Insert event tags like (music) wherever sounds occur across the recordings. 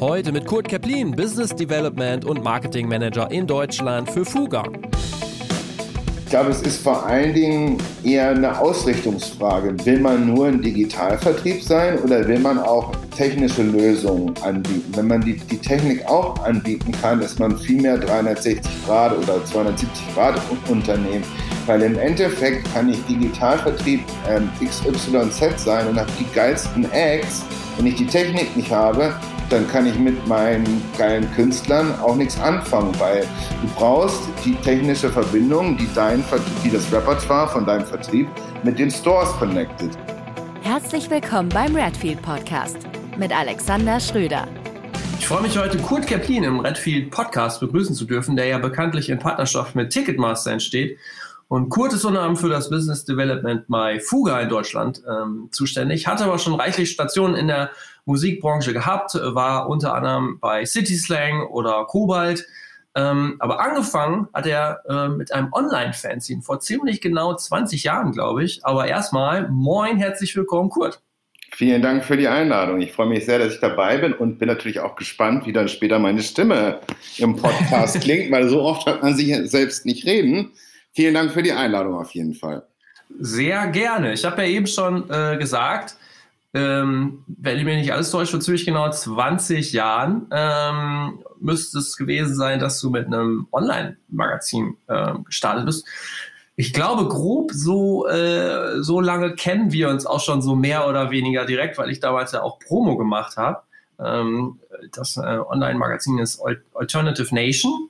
Heute mit Kurt Keplin, Business Development und Marketing Manager in Deutschland für Fuga. Ich glaube, es ist vor allen Dingen eher eine Ausrichtungsfrage. Will man nur ein Digitalvertrieb sein oder will man auch technische Lösungen anbieten? Wenn man die, die Technik auch anbieten kann, ist man viel mehr 360 Grad oder 270 Grad Unternehmen. Weil im Endeffekt kann ich Digitalvertrieb ähm, XYZ sein und habe die geilsten Acts. Wenn ich die Technik nicht habe, dann kann ich mit meinen geilen Künstlern auch nichts anfangen, weil du brauchst die technische Verbindung, die, dein, die das Repertoire von deinem Vertrieb mit den Stores connected. Herzlich willkommen beim Redfield Podcast mit Alexander Schröder. Ich freue mich heute, Kurt Keplin im Redfield Podcast begrüßen zu dürfen, der ja bekanntlich in Partnerschaft mit Ticketmaster entsteht. Und Kurt ist unter anderem für das Business Development bei Fuga in Deutschland ähm, zuständig, hatte aber schon reichlich Stationen in der Musikbranche gehabt, war unter anderem bei City Slang oder Kobalt. Ähm, aber angefangen hat er äh, mit einem Online-Fanzine vor ziemlich genau 20 Jahren, glaube ich. Aber erstmal, moin, herzlich willkommen, Kurt. Vielen Dank für die Einladung. Ich freue mich sehr, dass ich dabei bin und bin natürlich auch gespannt, wie dann später meine Stimme im Podcast (laughs) klingt, weil so oft hört man sich selbst nicht reden. Vielen Dank für die Einladung auf jeden Fall. Sehr gerne. Ich habe ja eben schon äh, gesagt, ähm, wenn ich mir nicht alles täusche, vor ziemlich genau 20 Jahren ähm, müsste es gewesen sein, dass du mit einem Online-Magazin äh, gestartet bist. Ich glaube, grob so, äh, so lange kennen wir uns auch schon so mehr oder weniger direkt, weil ich damals ja auch Promo gemacht habe. Ähm, das äh, Online-Magazin ist Alternative Nation.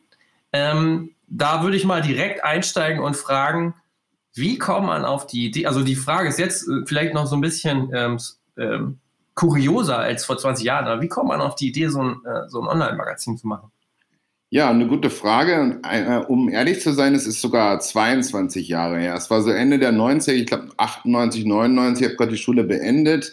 Ähm, da würde ich mal direkt einsteigen und fragen, wie kommt man auf die Idee? Also die Frage ist jetzt äh, vielleicht noch so ein bisschen ähm, ähm, kurioser als vor 20 Jahren. Aber wie kommt man auf die Idee, so ein, äh, so ein Online-Magazin zu machen? Ja, eine gute Frage. Äh, um ehrlich zu sein, es ist sogar 22 Jahre her. Es war so Ende der 90er, ich glaube 98, 99, ich habe gerade die Schule beendet.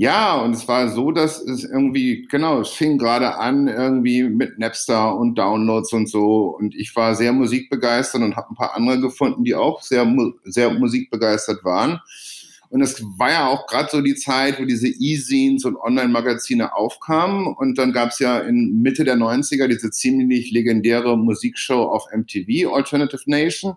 Ja, und es war so, dass es irgendwie, genau, es fing gerade an irgendwie mit Napster und Downloads und so. Und ich war sehr musikbegeistert und habe ein paar andere gefunden, die auch sehr, sehr musikbegeistert waren. Und es war ja auch gerade so die Zeit, wo diese E-Zines und Online-Magazine aufkamen. Und dann gab es ja in Mitte der 90er diese ziemlich legendäre Musikshow auf MTV, Alternative Nation.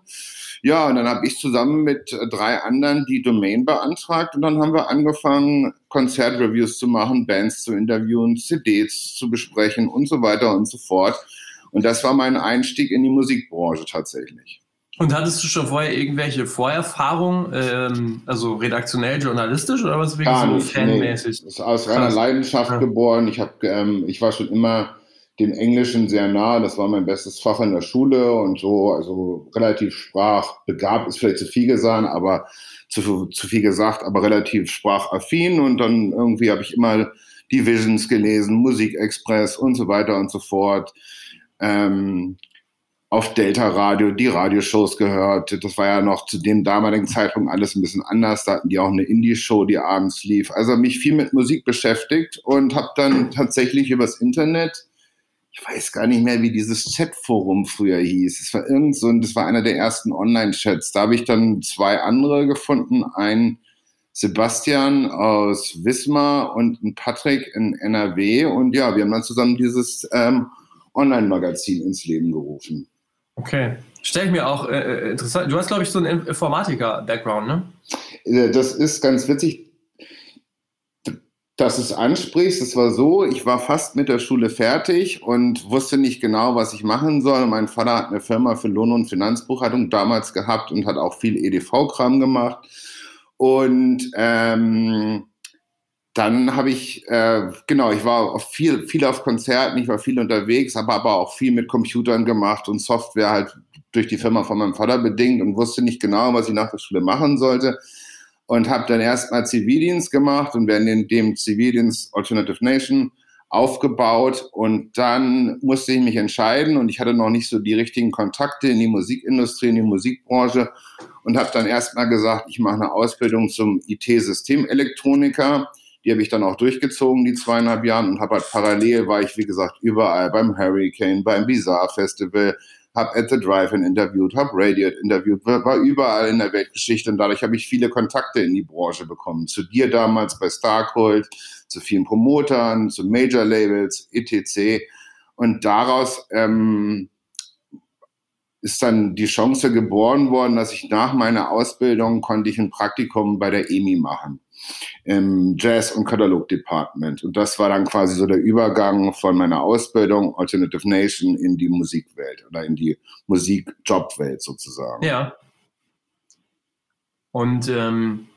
Ja, und dann habe ich zusammen mit drei anderen die Domain beantragt und dann haben wir angefangen, Konzertreviews zu machen, Bands zu interviewen, CDs zu besprechen und so weiter und so fort. Und das war mein Einstieg in die Musikbranche tatsächlich. Und hattest du schon vorher irgendwelche Vorerfahrungen, ähm, also redaktionell, journalistisch oder was wirklich so fanmäßig? Nee. Ist aus reiner Leidenschaft ja. geboren. Ich, hab, ähm, ich war schon immer dem Englischen sehr nah. Das war mein bestes Fach in der Schule und so, also relativ sprachbegabt ist vielleicht zu viel gesagt, aber zu, zu viel gesagt, aber relativ sprachaffin. Und dann irgendwie habe ich immer die Visions gelesen, Musikexpress und so weiter und so fort. Ähm, auf Delta Radio die Radioshows gehört. Das war ja noch zu dem damaligen Zeitpunkt alles ein bisschen anders. Da hatten die auch eine Indie-Show, die abends lief. Also mich viel mit Musik beschäftigt und habe dann tatsächlich übers Internet, ich weiß gar nicht mehr, wie dieses Chatforum früher hieß. Es war irgend so, das war einer der ersten Online-Chats. Da habe ich dann zwei andere gefunden. Ein Sebastian aus Wismar und ein Patrick in NRW. Und ja, wir haben dann zusammen dieses ähm, Online-Magazin ins Leben gerufen. Okay. Stell ich mir auch äh, äh interessant. Du hast, glaube ich, so einen Informatiker-Background, ne? Äh, das ist ganz witzig, dass du es ansprichst. Es war so, ich war fast mit der Schule fertig und wusste nicht genau, was ich machen soll. Mein Vater hat eine Firma für Lohn- und Finanzbuchhaltung damals gehabt und hat auch viel EDV-Kram gemacht. Und ähm, dann habe ich, äh, genau, ich war viel, viel auf Konzerten, ich war viel unterwegs, habe aber auch viel mit Computern gemacht und Software halt durch die Firma von meinem Vater bedingt und wusste nicht genau, was ich nach der Schule machen sollte. Und habe dann erstmal Zivildienst gemacht und während dem Zivildienst Alternative Nation aufgebaut und dann musste ich mich entscheiden und ich hatte noch nicht so die richtigen Kontakte in die Musikindustrie, in die Musikbranche und habe dann erstmal gesagt, ich mache eine Ausbildung zum IT-Systemelektroniker die habe ich dann auch durchgezogen, die zweieinhalb Jahre, und habe halt parallel war ich, wie gesagt, überall beim Hurricane, beim Bizarre Festival, habe At the Drive-In interviewt, habe Radiant interviewt, war überall in der Weltgeschichte und dadurch habe ich viele Kontakte in die Branche bekommen. Zu dir damals bei Starcult, zu vielen Promotern, zu Major-Labels, etc. Und daraus ähm, ist dann die Chance geboren worden, dass ich nach meiner Ausbildung konnte ich ein Praktikum bei der EMI machen im Jazz- und Katalog-Department. Und das war dann quasi so der Übergang von meiner Ausbildung Alternative Nation in die Musikwelt oder in die Musikjobwelt sozusagen. Ja. Und ähm,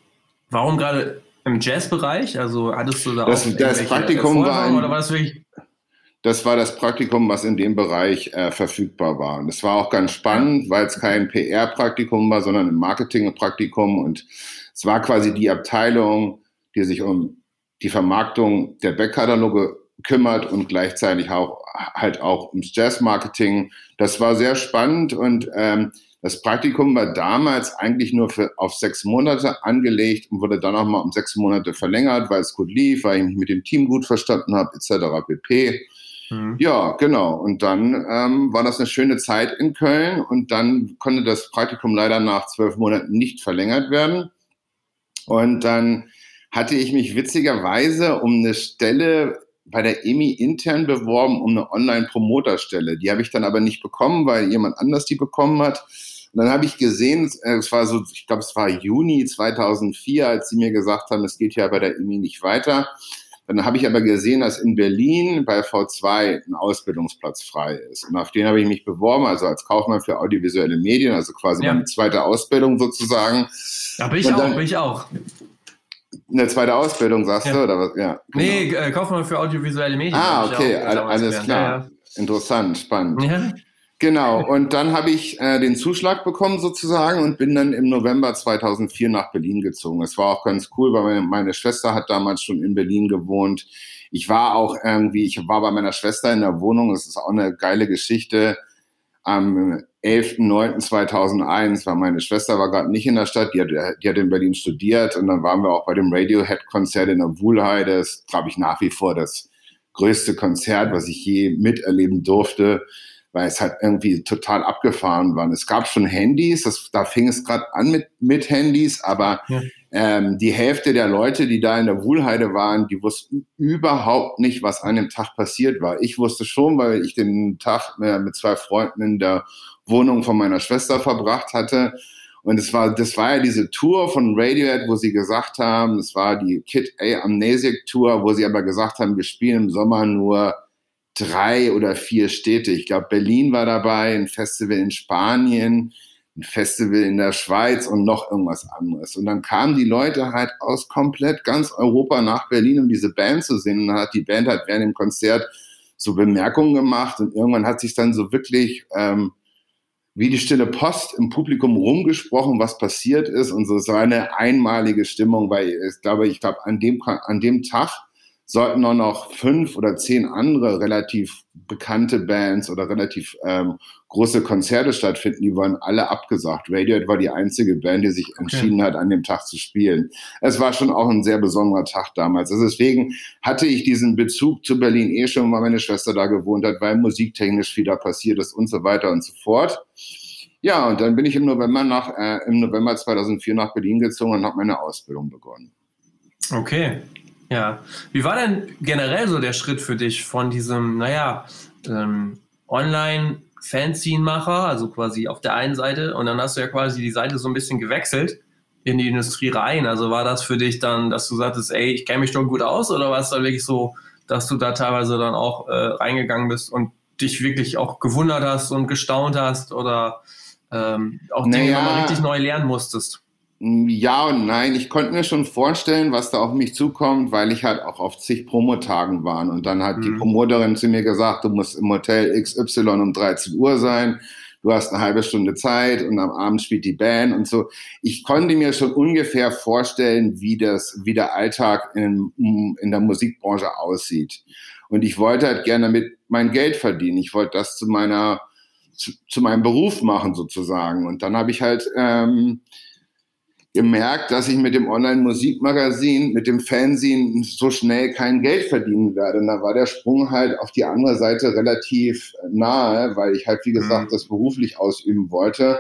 warum gerade im Jazzbereich? Also hattest du da das, auch das Praktikum war ein, oder war das wirklich das war das Praktikum, was in dem Bereich äh, verfügbar war. Und es war auch ganz spannend, weil es kein PR-Praktikum war, sondern ein Marketing-Praktikum. Und es war quasi die Abteilung, die sich um die Vermarktung der Backkataloge kümmert und gleichzeitig auch halt auch ums Jazz-Marketing. Das war sehr spannend und ähm, das Praktikum war damals eigentlich nur für, auf sechs Monate angelegt und wurde dann auch mal um sechs Monate verlängert, weil es gut lief, weil ich mich mit dem Team gut verstanden habe, etc. pp. Mhm. Ja, genau. Und dann ähm, war das eine schöne Zeit in Köln und dann konnte das Praktikum leider nach zwölf Monaten nicht verlängert werden. Und dann hatte ich mich witzigerweise um eine Stelle bei der EMI intern beworben, um eine Online-Promoter-Stelle. Die habe ich dann aber nicht bekommen, weil jemand anders die bekommen hat. Und dann habe ich gesehen, es war so, ich glaube, es war Juni 2004, als sie mir gesagt haben, es geht ja bei der EMI nicht weiter. Dann habe ich aber gesehen, dass in Berlin bei V2 ein Ausbildungsplatz frei ist. Und auf den habe ich mich beworben, also als Kaufmann für audiovisuelle Medien, also quasi ja. meine zweite Ausbildung sozusagen. Ja, bin ich auch, bin ich auch. Eine zweite Ausbildung, sagst ja. du? Oder was? Ja, genau. Nee, äh, Kaufmann für audiovisuelle Medien. Ah, okay, alles klar. Ja, Interessant, spannend. Ja. Genau, und dann habe ich äh, den Zuschlag bekommen sozusagen und bin dann im November 2004 nach Berlin gezogen. Es war auch ganz cool, weil meine, meine Schwester hat damals schon in Berlin gewohnt. Ich war auch irgendwie, ich war bei meiner Schwester in der Wohnung, das ist auch eine geile Geschichte. Am 11.09.2001 war meine Schwester war gerade nicht in der Stadt, die hat, die hat in Berlin studiert und dann waren wir auch bei dem Radiohead-Konzert in der Wuhlheide. Das glaube ich nach wie vor das größte Konzert, was ich je miterleben durfte weil es halt irgendwie total abgefahren war. Es gab schon Handys, das, da fing es gerade an mit, mit Handys, aber ja. ähm, die Hälfte der Leute, die da in der Wuhlheide waren, die wussten überhaupt nicht, was an dem Tag passiert war. Ich wusste schon, weil ich den Tag äh, mit zwei Freunden in der Wohnung von meiner Schwester verbracht hatte. Und es war, das war ja diese Tour von Radiohead, wo sie gesagt haben, es war die Kid A Amnesic Tour, wo sie aber gesagt haben, wir spielen im Sommer nur drei oder vier Städte. Ich glaube, Berlin war dabei, ein Festival in Spanien, ein Festival in der Schweiz und noch irgendwas anderes. Und dann kamen die Leute halt aus komplett ganz Europa nach Berlin, um diese Band zu sehen. Und dann hat die Band halt während dem Konzert so Bemerkungen gemacht und irgendwann hat sich dann so wirklich ähm, wie die stille Post im Publikum rumgesprochen, was passiert ist und so. Es war eine einmalige Stimmung, weil ich glaube, ich glaube, an dem, an dem Tag sollten auch noch fünf oder zehn andere relativ bekannte Bands oder relativ ähm, große Konzerte stattfinden, die wurden alle abgesagt. Radiohead war die einzige Band, die sich entschieden okay. hat, an dem Tag zu spielen. Es war schon auch ein sehr besonderer Tag damals. Also deswegen hatte ich diesen Bezug zu Berlin eh schon, weil meine Schwester da gewohnt hat, weil musiktechnisch viel da passiert ist und so weiter und so fort. Ja, und dann bin ich im November nach, äh, im November 2004 nach Berlin gezogen und habe meine Ausbildung begonnen. Okay. Ja. Wie war denn generell so der Schritt für dich von diesem, naja, ähm, Online-Fanzine-Macher, also quasi auf der einen Seite, und dann hast du ja quasi die Seite so ein bisschen gewechselt in die Industrie rein. Also war das für dich dann, dass du sagtest, ey, ich kenne mich doch gut aus, oder war es dann wirklich so, dass du da teilweise dann auch äh, reingegangen bist und dich wirklich auch gewundert hast und gestaunt hast oder ähm, auch Dinge naja. nochmal richtig neu lernen musstest? Ja und nein. Ich konnte mir schon vorstellen, was da auf mich zukommt, weil ich halt auch auf zig Promotagen war. Und dann hat mhm. die Promoterin zu mir gesagt, du musst im Hotel XY um 13 Uhr sein. Du hast eine halbe Stunde Zeit und am Abend spielt die Band und so. Ich konnte mir schon ungefähr vorstellen, wie das, wie der Alltag in, in der Musikbranche aussieht. Und ich wollte halt gerne damit mein Geld verdienen. Ich wollte das zu meiner, zu, zu meinem Beruf machen sozusagen. Und dann habe ich halt, ähm, gemerkt, dass ich mit dem Online-Musikmagazin, mit dem Fernsehen so schnell kein Geld verdienen werde. Und da war der Sprung halt auf die andere Seite relativ nahe, weil ich halt, wie gesagt, mhm. das beruflich ausüben wollte.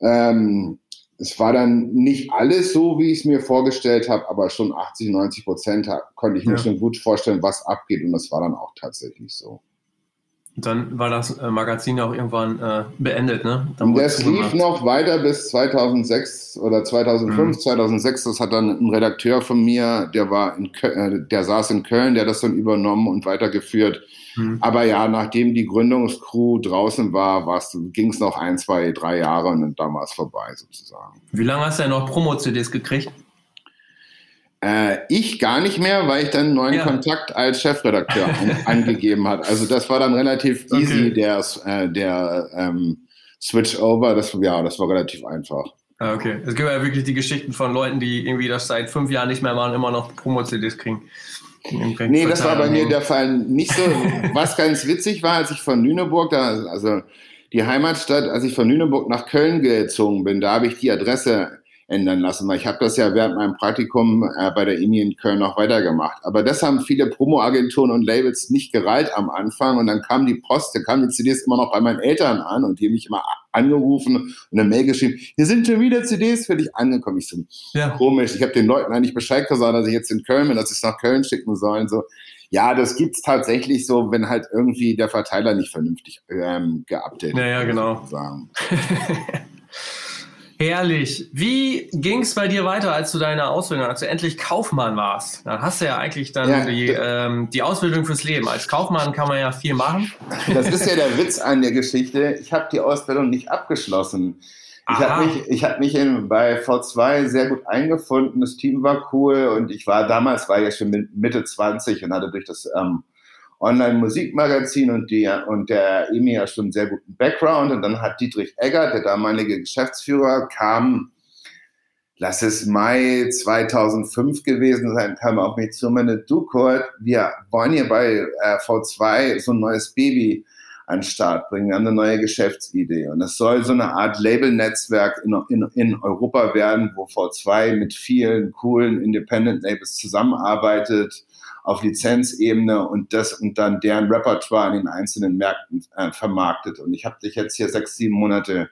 Ähm, es war dann nicht alles so, wie ich es mir vorgestellt habe, aber schon 80, 90 Prozent konnte ich mir schon gut vorstellen, was abgeht. Und das war dann auch tatsächlich so. Und dann war das äh, Magazin auch irgendwann äh, beendet, ne? Dann das lief noch weiter bis 2006 oder 2005, mhm. 2006. Das hat dann ein Redakteur von mir, der war in Köln, äh, der saß in Köln, der das dann übernommen und weitergeführt. Mhm. Aber ja, nachdem die Gründungscrew draußen war, ging es noch ein, zwei, drei Jahre und dann war es vorbei sozusagen. Wie lange hast du denn noch Promo-CDs gekriegt? Äh, ich gar nicht mehr, weil ich dann einen neuen ja. Kontakt als Chefredakteur an, (laughs) angegeben hat. Also das war dann relativ easy, okay. der, äh, der ähm, Switch over. Das, ja, das war relativ einfach. Ah, okay. Es gibt ja wirklich die Geschichten von Leuten, die irgendwie das seit fünf Jahren nicht mehr machen, immer noch Promo-CDs kriegen. Nee, das war bei mir der Fall nicht so. (laughs) Was ganz witzig war, als ich von Lüneburg, da, also die Heimatstadt, als ich von Lüneburg nach Köln gezogen bin, da habe ich die Adresse ändern lassen, weil ich habe das ja während meinem Praktikum äh, bei der EMI in Köln noch weitergemacht. Aber das haben viele Promo-Agenturen und Labels nicht gereilt am Anfang und dann kam die Post, dann kamen die CDs immer noch bei meinen Eltern an und die haben mich immer angerufen und eine Mail geschrieben, hier sind schon wieder CDs für dich angekommen. Ich so, ja. komisch, ich habe den Leuten eigentlich Bescheid gesagt, dass ich jetzt in Köln bin, dass ich es nach Köln schicken soll. So, ja, das gibt's tatsächlich so, wenn halt irgendwie der Verteiler nicht vernünftig ähm, geupdatet wird. Ja, ja, genau. (laughs) Herrlich. Wie ging es bei dir weiter, als du deine Ausbildung, als du endlich Kaufmann warst? Dann hast du ja eigentlich dann ja, die, ähm, die Ausbildung fürs Leben. Als Kaufmann kann man ja viel machen. Das ist ja der Witz an der Geschichte. Ich habe die Ausbildung nicht abgeschlossen. Ich habe mich, ich hab mich in, bei V2 sehr gut eingefunden. Das Team war cool und ich war damals, war ja schon Mitte 20 und hatte durch das ähm, Online-Musikmagazin und, und der EMI ja schon einen sehr guten Background. Und dann hat Dietrich Egger, der damalige Geschäftsführer, kam, lass es Mai 2005 gewesen sein, kam auf mich zu, meine du Kurt, wir wollen hier bei äh, V2 so ein neues Baby an den Start bringen. Wir haben eine neue Geschäftsidee. Und das soll so eine Art Label-Netzwerk in, in, in Europa werden, wo V2 mit vielen coolen Independent-Labels zusammenarbeitet auf Lizenzebene und das und dann deren Repertoire in den einzelnen Märkten äh, vermarktet. Und ich habe dich jetzt hier sechs, sieben Monate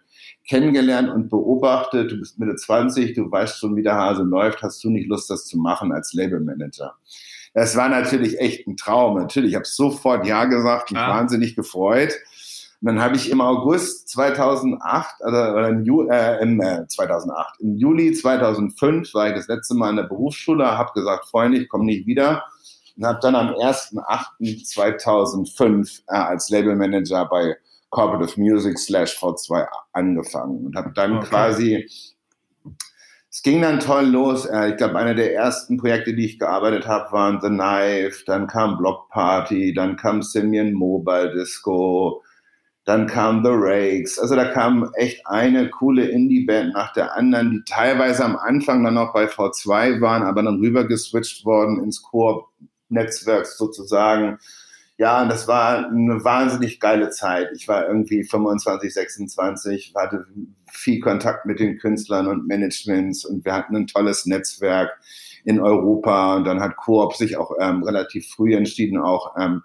kennengelernt und beobachtet. Du bist Mitte 20, du weißt schon, wie der Hase läuft. Hast du nicht Lust, das zu machen als Labelmanager? Das war natürlich echt ein Traum. Natürlich, ich habe sofort Ja gesagt, mich ah. wahnsinnig gefreut. Und dann habe ich im August 2008, also, oder im, Ju, äh, im äh, 2008, im Juli 2005 war ich das letzte Mal in der Berufsschule, habe gesagt, Freunde, ich komme nicht wieder und habe dann am 1.8.2005 äh, als Labelmanager bei Corporate Music slash V2 angefangen und habe dann okay. quasi, es ging dann toll los. Äh, ich glaube, eine der ersten Projekte, die ich gearbeitet habe, waren The Knife, dann kam Block Party, dann kam Simeon Mobile Disco, dann kam The Rakes. Also da kam echt eine coole Indie-Band nach der anderen, die teilweise am Anfang dann noch bei V2 waren, aber dann rüber geswitcht worden ins Koop Netzwerks sozusagen. Ja, und das war eine wahnsinnig geile Zeit. Ich war irgendwie 25, 26, hatte viel Kontakt mit den Künstlern und Managements und wir hatten ein tolles Netzwerk in Europa und dann hat Coop sich auch ähm, relativ früh entschieden, auch ähm,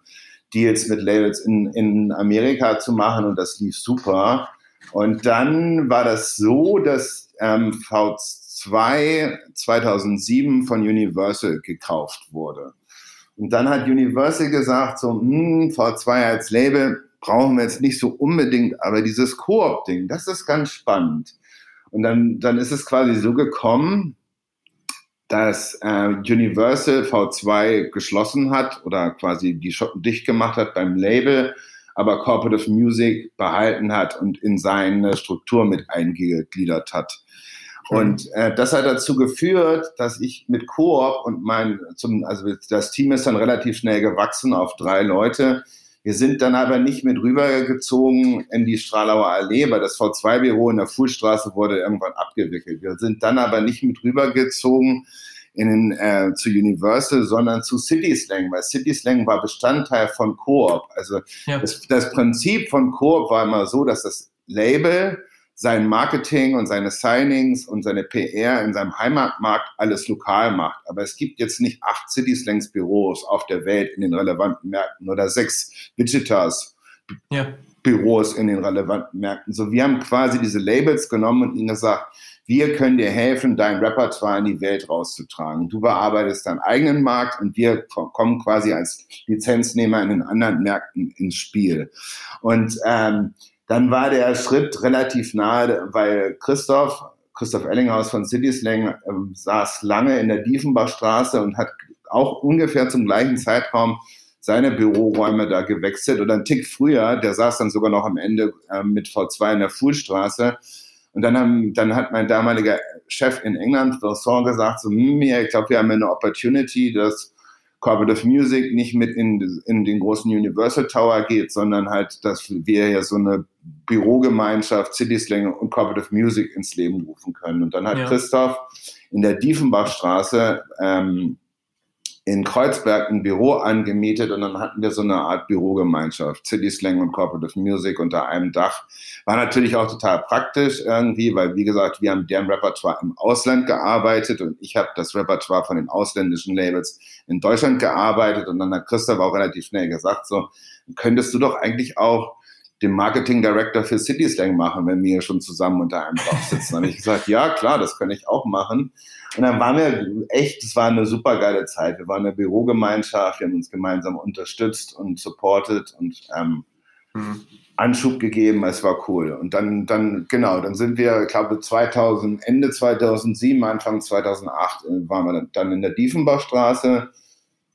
Deals mit Labels in, in Amerika zu machen und das lief super. Und dann war das so, dass ähm, V2 2007 von Universal gekauft wurde. Und dann hat Universal gesagt, so, hm, V2 als Label brauchen wir jetzt nicht so unbedingt, aber dieses Koop-Ding, das ist ganz spannend. Und dann, dann ist es quasi so gekommen, dass äh, Universal V2 geschlossen hat oder quasi die Schotten dicht gemacht hat beim Label, aber Corporate Music behalten hat und in seine Struktur mit eingegliedert hat. Und äh, das hat dazu geführt, dass ich mit Coop und mein, zum, also das Team ist dann relativ schnell gewachsen auf drei Leute. Wir sind dann aber nicht mit rübergezogen in die Stralauer Allee, weil das V2-Büro in der Fuhlstraße wurde irgendwann abgewickelt. Wir sind dann aber nicht mit rübergezogen in, äh, zu Universal, sondern zu City Slang, weil City Slang war Bestandteil von Coop. Also ja. das, das Prinzip von Coop war immer so, dass das Label sein Marketing und seine Signings und seine PR in seinem Heimatmarkt alles lokal macht. Aber es gibt jetzt nicht acht City Slangs Büros auf der Welt in den relevanten Märkten oder sechs Visitors ja. Büros in den relevanten Märkten. So, wir haben quasi diese Labels genommen und ihnen gesagt, wir können dir helfen, dein Repertoire in die Welt rauszutragen. Du bearbeitest deinen eigenen Markt und wir kommen quasi als Lizenznehmer in den anderen Märkten ins Spiel. Und ähm, dann war der Schritt relativ nahe, weil Christoph, Christoph Ellinghaus von Cityslang, äh, saß lange in der Diefenbachstraße und hat auch ungefähr zum gleichen Zeitraum seine Büroräume da gewechselt oder einen Tick früher, der saß dann sogar noch am Ende äh, mit V2 in der Fuhlstraße. Und dann, haben, dann hat mein damaliger Chef in England, Vincent, gesagt, so, hm, ich glaube, wir haben eine Opportunity, dass Corporate Music nicht mit in, in den großen Universal Tower geht, sondern halt, dass wir ja so eine Bürogemeinschaft City Slang und Corporate Music ins Leben rufen können. Und dann hat ja. Christoph in der Diefenbachstraße ähm, in Kreuzberg ein Büro angemietet und dann hatten wir so eine Art Bürogemeinschaft, City Slang und Corporate Music unter einem Dach. War natürlich auch total praktisch irgendwie, weil wie gesagt, wir haben deren Repertoire im Ausland gearbeitet und ich habe das Repertoire von den ausländischen Labels in Deutschland gearbeitet und dann hat Christoph auch relativ schnell gesagt, so könntest du doch eigentlich auch den Marketing Director für City Slang machen, wenn wir schon zusammen unter einem Dach sitzen. Habe ich gesagt, ja klar, das kann ich auch machen. Und dann waren wir echt, es war eine super geile Zeit. Wir waren eine Bürogemeinschaft, wir haben uns gemeinsam unterstützt und supported und ähm, mhm. Anschub gegeben. Es war cool. Und dann, dann genau, dann sind wir, ich glaube 2000, Ende 2007, Anfang 2008 äh, waren wir dann in der Diefenbachstraße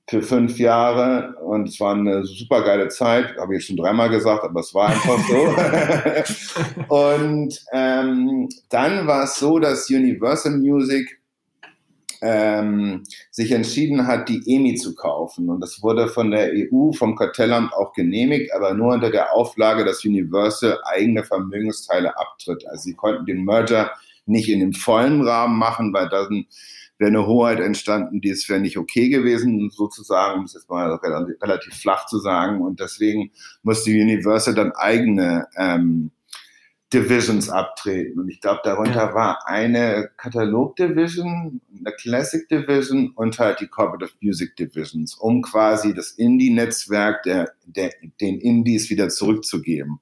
für fünf Jahre und es war eine super geile Zeit, habe ich schon dreimal gesagt, aber es war einfach so. (laughs) und ähm, dann war es so, dass Universal Music ähm, sich entschieden hat, die EMI zu kaufen. Und das wurde von der EU, vom Kartellamt auch genehmigt, aber nur unter der Auflage, dass Universal eigene Vermögensteile abtritt. Also sie konnten den Merger nicht in dem vollen Rahmen machen, weil dann wäre eine Hoheit entstanden, die es wäre nicht okay gewesen, sozusagen, um es jetzt mal relativ flach zu sagen. Und deswegen musste Universal dann eigene ähm, Divisions abtreten. Und ich glaube, darunter war eine Katalog-Division, eine Classic Division und halt die Corporate Music Divisions, um quasi das Indie-Netzwerk der, der, den Indies wieder zurückzugeben.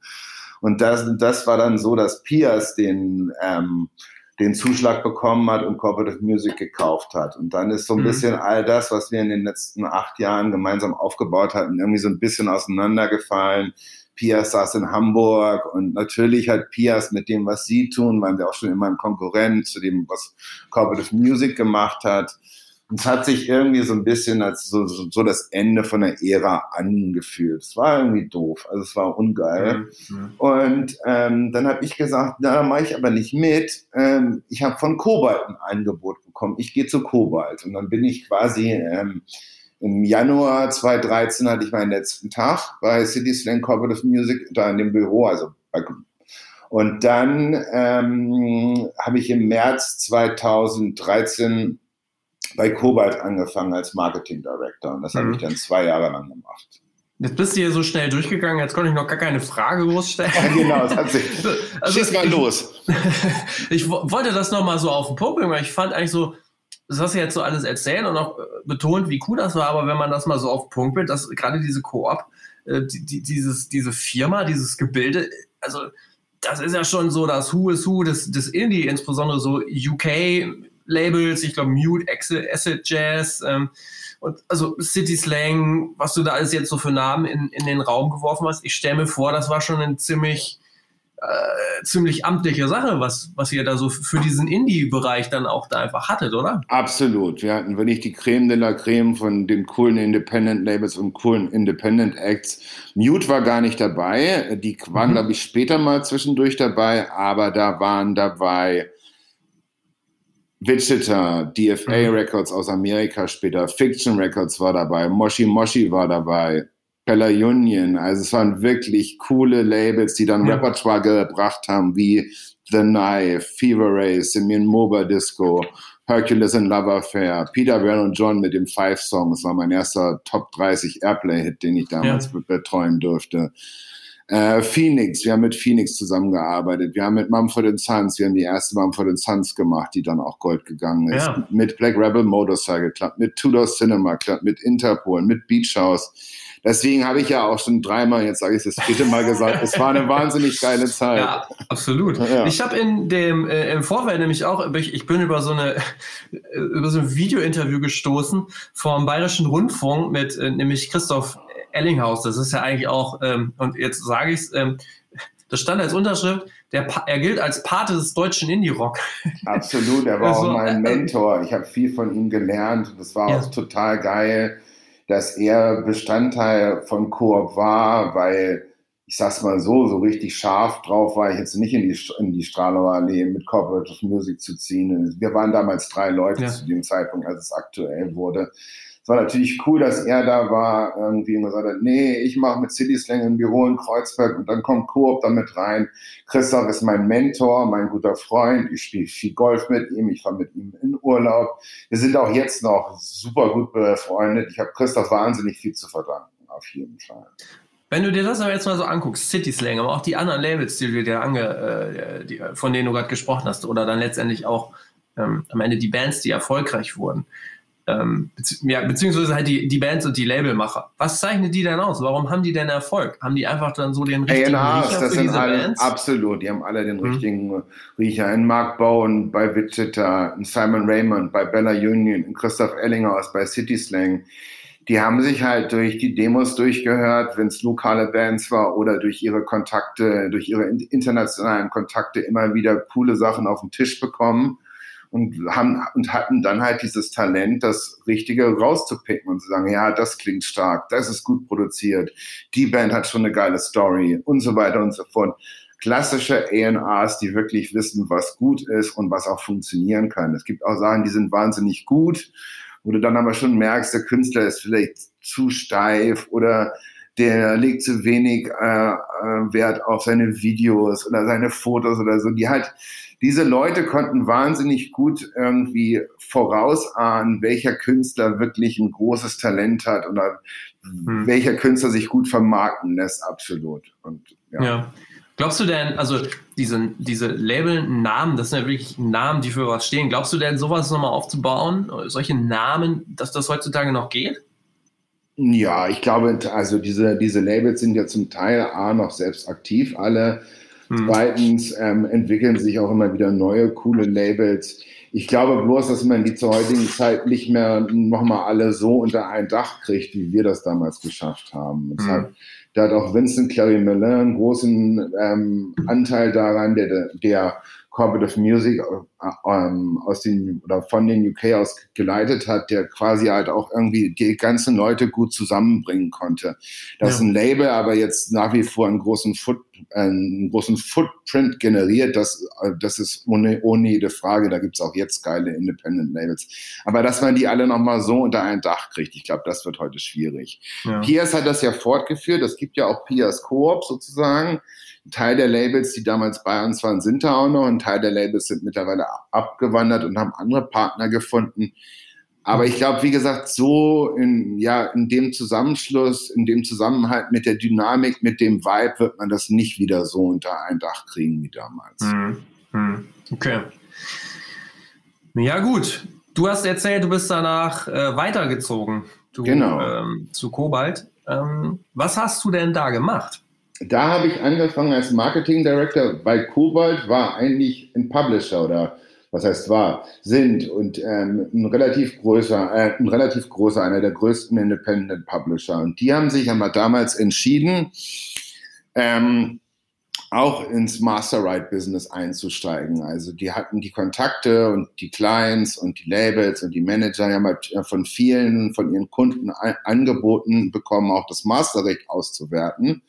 Und das, das war dann so, dass Pias den ähm, den Zuschlag bekommen hat und Corporate Music gekauft hat. Und dann ist so ein mhm. bisschen all das, was wir in den letzten acht Jahren gemeinsam aufgebaut hatten, irgendwie so ein bisschen auseinandergefallen. Pias saß in Hamburg und natürlich hat Pias mit dem, was sie tun, waren wir auch schon immer ein Konkurrent zu dem, was Corporate Music gemacht hat. Und es hat sich irgendwie so ein bisschen als so, so, so das Ende von der Ära angefühlt. Es war irgendwie doof, also es war ungeil. Mhm. Und ähm, dann habe ich gesagt, na, da mache ich aber nicht mit. Ähm, ich habe von Kobalt ein Angebot bekommen. Ich gehe zu Kobalt. Und dann bin ich quasi ähm, im Januar 2013 hatte ich meinen letzten Tag bei City Slang Corporate Music da in dem Büro, also bei und dann ähm, habe ich im März 2013 bei Kobalt angefangen als Marketing Director und das mhm. habe ich dann zwei Jahre lang gemacht. Jetzt bist du hier so schnell durchgegangen, jetzt konnte ich noch gar keine Frage groß (laughs) Ja, genau, das hat sich. also, Schieß mal los. (laughs) ich wollte das nochmal so auf den Punkt bringen, weil ich fand eigentlich so, das hast du jetzt so alles erzählt und auch äh, betont, wie cool das war, aber wenn man das mal so auf den Punkt bringt, dass gerade diese Koop, äh, die, dieses, diese Firma, dieses Gebilde, also das ist ja schon so das Who is Who des, des Indie, insbesondere so UK Labels, ich glaube Mute, Acid Jazz, ähm, und also City Slang, was du da alles jetzt so für Namen in, in den Raum geworfen hast, ich stelle mir vor, das war schon ein ziemlich, äh, ziemlich amtliche Sache, was, was ihr da so für diesen Indie-Bereich dann auch da einfach hattet, oder? Absolut. Wir hatten wirklich die Creme de la Creme von den coolen Independent Labels und coolen Independent Acts. Mute war gar nicht dabei. Die waren, mhm. glaube ich, später mal zwischendurch dabei, aber da waren dabei Wichita, DFA mhm. Records aus Amerika später, Fiction Records war dabei, Moshi Moshi war dabei, Bella Union. Also es waren wirklich coole Labels, die dann ja. Repertoire gebracht haben, wie The Knife, Fever Ray, Simeon Moba Disco, Hercules and Love Affair, Peter Bell und John mit dem Five Song. Das war mein erster Top 30 Airplay-Hit, den ich damals ja. betreuen durfte. Äh, Phoenix, wir haben mit Phoenix zusammengearbeitet. Wir haben mit Mumford Sons, wir haben die erste Mumford Sons gemacht, die dann auch Gold gegangen ist. Ja. Mit Black Rebel Motorcycle Club, mit Tudor Cinema Club, mit Interpol, mit Beach House. Deswegen habe ich ja auch schon dreimal, jetzt sage ich es das dritte Mal gesagt, es war eine (laughs) wahnsinnig geile Zeit. Ja, absolut. Ja. Ich habe in dem äh, im Vorfeld nämlich auch, ich bin über so eine (laughs) über so ein Videointerview gestoßen vom Bayerischen Rundfunk mit äh, nämlich Christoph Ellinghaus. Das ist ja eigentlich auch, ähm, und jetzt sage ich es, ähm, das stand als Unterschrift, der, er gilt als Pate des deutschen Indie-Rock. (laughs) Absolut, er war also, auch mein äh, Mentor. Ich habe viel von ihm gelernt. Das war ja. auch total geil dass er Bestandteil von Coop war, weil ich sag's mal so, so richtig scharf drauf war ich jetzt nicht in die, in die Stralauer Allee mit Corporate Music zu ziehen. Wir waren damals drei Leute ja. zu dem Zeitpunkt, als es aktuell wurde es war natürlich cool, dass er da war, irgendwie und gesagt hat, nee, ich mache mit City Slang im Büro in Kreuzberg und dann kommt Coop damit rein. Christoph ist mein Mentor, mein guter Freund. Ich spiele viel Golf mit ihm, ich fahre mit ihm in Urlaub. Wir sind auch jetzt noch super gut befreundet. Ich habe Christoph wahnsinnig viel zu verdanken, auf jeden Fall. Wenn du dir das aber jetzt mal so anguckst, City Slang, aber auch die anderen Labels, die du dir ange, äh, die, von denen du gerade gesprochen hast, oder dann letztendlich auch ähm, am Ende die Bands, die erfolgreich wurden ähm, bezieh ja, beziehungsweise halt die, die Bands und die Labelmacher. Was zeichnet die denn aus? Warum haben die denn Erfolg? Haben die einfach dann so den richtigen A&Rs, Riecher das für sind diese alle, Bands? Absolut, die haben alle den mhm. richtigen Riecher. In Mark Bowen bei Wichita, in Simon Raymond bei Bella Union, in Christoph Ellinghaus bei City Slang. Die haben sich halt durch die Demos durchgehört, wenn es lokale Bands war oder durch ihre Kontakte, durch ihre internationalen Kontakte immer wieder coole Sachen auf den Tisch bekommen und haben und hatten dann halt dieses Talent, das Richtige rauszupicken und zu sagen, ja, das klingt stark, das ist gut produziert, die Band hat schon eine geile Story und so weiter und so fort. Klassische A&Rs, die wirklich wissen, was gut ist und was auch funktionieren kann. Es gibt auch Sachen, die sind wahnsinnig gut, wo du dann aber schon merkst, der Künstler ist vielleicht zu steif oder der legt zu wenig äh, äh Wert auf seine Videos oder seine Fotos oder so, die halt diese Leute konnten wahnsinnig gut irgendwie vorausahnen, welcher Künstler wirklich ein großes Talent hat oder hm. welcher Künstler sich gut vermarkten lässt, absolut. Und, ja. ja. Glaubst du denn, also diese, diese Label-Namen, das sind ja wirklich Namen, die für was stehen. Glaubst du denn, sowas nochmal aufzubauen, solche Namen, dass das heutzutage noch geht? Ja, ich glaube, also diese, diese Labels sind ja zum Teil A noch selbst aktiv alle. Mhm. Zweitens ähm, entwickeln sich auch immer wieder neue, coole Labels. Ich glaube bloß, dass man die zur heutigen Zeit nicht mehr nochmal alle so unter ein Dach kriegt, wie wir das damals geschafft haben. Mhm. Hat, da hat auch Vincent Clary Mellin einen großen ähm, Anteil daran, der, der Corporate Music äh, ähm, aus den oder von den UK aus geleitet hat, der quasi halt auch irgendwie die ganzen Leute gut zusammenbringen konnte. Das ja. ein Label aber jetzt nach wie vor einen großen, Foot, äh, einen großen Footprint generiert, das, äh, das ist ohne, ohne jede Frage. Da gibt's auch jetzt geile Independent Labels. Aber dass man die alle nochmal so unter ein Dach kriegt, ich glaube, das wird heute schwierig. Ja. Piers hat das ja fortgeführt. Es gibt ja auch Piers Coop sozusagen. Ein Teil der Labels, die damals bei uns waren, sind da auch noch. Ein Teil der Labels sind mittlerweile abgewandert und haben andere Partner gefunden. Aber ich glaube, wie gesagt, so in, ja, in dem Zusammenschluss, in dem Zusammenhalt mit der Dynamik, mit dem Vibe wird man das nicht wieder so unter ein Dach kriegen wie damals. Hm, hm, okay. Ja, gut. Du hast erzählt, du bist danach äh, weitergezogen du, genau. Ähm, zu Kobalt. Ähm, was hast du denn da gemacht? Da habe ich angefangen als Marketing Director, weil Kobalt war eigentlich ein Publisher oder was heißt war, sind und ähm, ein relativ großer, äh, ein relativ großer, einer der größten Independent Publisher. Und die haben sich aber damals entschieden, ähm, auch ins Master-Right-Business einzusteigen. Also die hatten die Kontakte und die Clients und die Labels und die Manager die haben halt von vielen von ihren Kunden angeboten bekommen, auch das Master-Recht auszuwerten.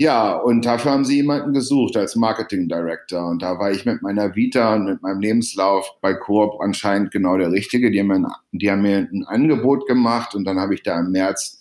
Ja, und dafür haben sie jemanden gesucht als Marketing Director. Und da war ich mit meiner Vita und mit meinem Lebenslauf bei Coop anscheinend genau der Richtige. Die haben mir die haben mir ein Angebot gemacht und dann habe ich da im März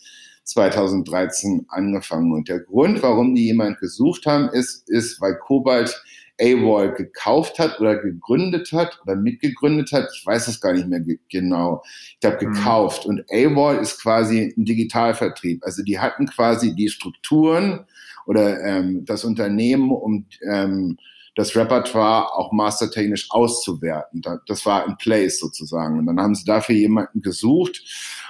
2013 angefangen. Und der Grund, warum die jemand gesucht haben, ist, ist, weil Kobalt AWOL gekauft hat oder gegründet hat oder mitgegründet hat. Ich weiß es gar nicht mehr genau. Ich glaube, mhm. gekauft. Und AWOL ist quasi ein Digitalvertrieb. Also die hatten quasi die Strukturen oder ähm, das Unternehmen, um ähm, das Repertoire auch mastertechnisch auszuwerten. Das war in place sozusagen. Und dann haben sie dafür jemanden gesucht.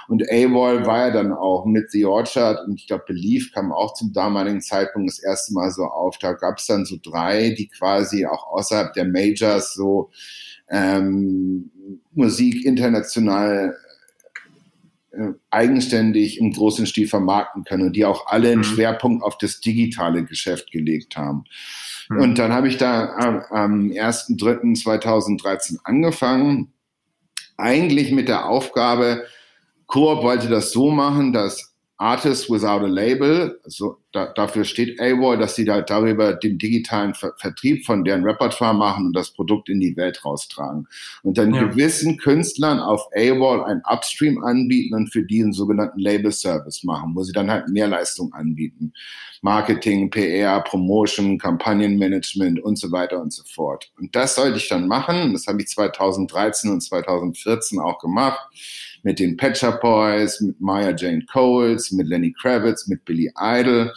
Und AWOL war ja dann auch mit The Orchard und ich glaube, Belief kam auch zum damaligen Zeitpunkt das erste Mal so auf. Da gab es dann so drei, die quasi auch außerhalb der Majors so ähm, Musik international äh, eigenständig im großen Stil vermarkten können und die auch alle einen mhm. Schwerpunkt auf das digitale Geschäft gelegt haben. Mhm. Und dann habe ich da am, am 1.3.2013 angefangen, eigentlich mit der Aufgabe, Coop wollte das so machen, dass Artists Without a Label, also da, dafür steht AWOL, dass sie da darüber den digitalen Ver Vertrieb von deren Repertoire machen und das Produkt in die Welt raustragen. Und dann ja. gewissen Künstlern auf AWOL ein Upstream anbieten und für die einen sogenannten Label Service machen, wo sie dann halt Mehrleistung anbieten. Marketing, PR, Promotion, Kampagnenmanagement und so weiter und so fort. Und das sollte ich dann machen. Das habe ich 2013 und 2014 auch gemacht mit den Pet Shop Boys, mit Maya Jane Coles, mit Lenny Kravitz, mit Billy Idol.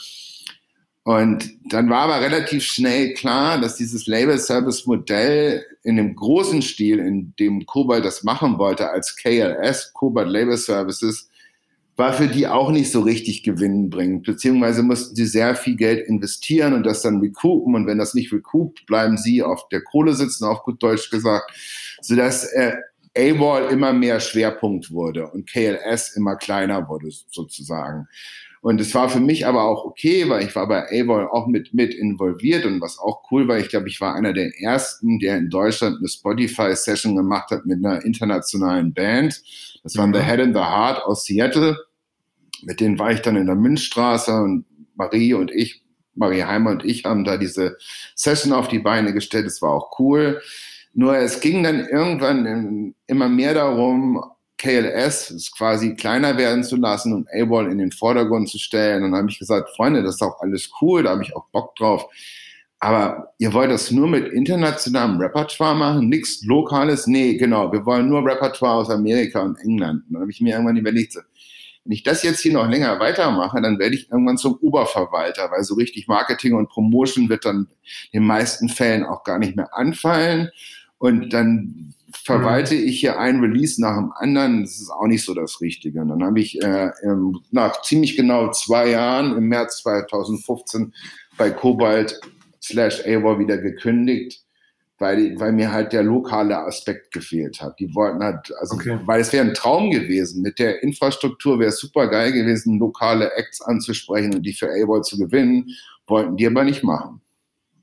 Und dann war aber relativ schnell klar, dass dieses Label-Service-Modell in dem großen Stil, in dem Kobalt das machen wollte, als KLS, Kobalt Label Services, war für die auch nicht so richtig gewinnbringend. Beziehungsweise mussten sie sehr viel Geld investieren und das dann recoupen. Und wenn das nicht recoupt, bleiben sie auf der Kohle sitzen, auf gut Deutsch gesagt, sodass äh, AWOL immer mehr Schwerpunkt wurde und KLS immer kleiner wurde sozusagen. Und es war für mich aber auch okay, weil ich war bei AWOL auch mit, mit involviert und was auch cool war, ich glaube, ich war einer der ersten, der in Deutschland eine Spotify-Session gemacht hat mit einer internationalen Band. Das waren mhm. The Head and the Heart aus Seattle. Mit denen war ich dann in der Münzstraße und Marie und ich, Marie Heimer und ich haben da diese Session auf die Beine gestellt. Das war auch cool. Nur es ging dann irgendwann immer mehr darum, KLS quasi kleiner werden zu lassen und A-Ball in den Vordergrund zu stellen. Und dann habe ich gesagt, Freunde, das ist auch alles cool, da habe ich auch Bock drauf. Aber ihr wollt das nur mit internationalem Repertoire machen, nichts Lokales? Nee, genau, wir wollen nur Repertoire aus Amerika und England. Und dann habe ich mir irgendwann überlegt, wenn ich das jetzt hier noch länger weitermache, dann werde ich irgendwann zum Oberverwalter, weil so richtig Marketing und Promotion wird dann in den meisten Fällen auch gar nicht mehr anfallen. Und dann verwalte mhm. ich hier ein Release nach dem anderen. Das ist auch nicht so das Richtige. Und dann habe ich äh, nach ziemlich genau zwei Jahren im März 2015 bei Cobalt slash Avor wieder gekündigt, weil, weil mir halt der lokale Aspekt gefehlt hat. Die wollten halt, also, okay. weil es wäre ein Traum gewesen. Mit der Infrastruktur wäre es super geil gewesen, lokale Acts anzusprechen und die für Avor zu gewinnen. Wollten die aber nicht machen.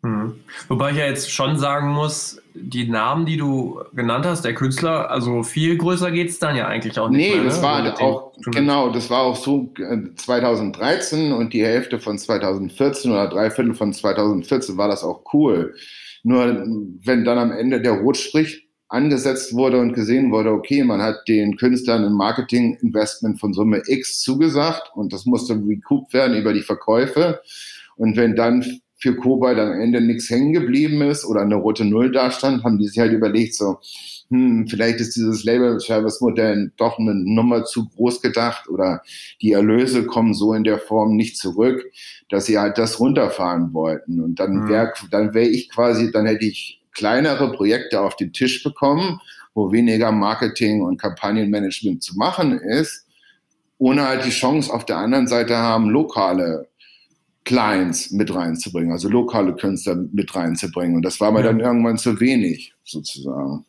Mhm. Wobei ich ja jetzt schon sagen muss, die Namen, die du genannt hast, der Künstler, also viel größer geht es dann ja eigentlich auch nicht. Nee, mehr, das ne? war also auch, genau, das war auch so 2013 äh, und die Hälfte von 2014 oder drei Viertel von 2014 war das auch cool. Nur wenn dann am Ende der Rotstrich angesetzt wurde und gesehen wurde, okay, man hat den Künstlern ein Marketing-Investment von Summe X zugesagt und das musste recouped werden über die Verkäufe. Und wenn dann für Kobalt am Ende nichts hängen geblieben ist oder eine rote Null dastand, haben die sich halt überlegt, so, hm, vielleicht ist dieses Label-Service-Modell doch eine Nummer zu groß gedacht oder die Erlöse kommen so in der Form nicht zurück, dass sie halt das runterfahren wollten. Und dann mhm. wäre dann wäre ich quasi, dann hätte ich kleinere Projekte auf den Tisch bekommen, wo weniger Marketing und Kampagnenmanagement zu machen ist, ohne halt die Chance auf der anderen Seite haben, lokale Clients mit reinzubringen, also lokale Künstler mit reinzubringen. Und das war mir ja. dann irgendwann zu wenig, sozusagen.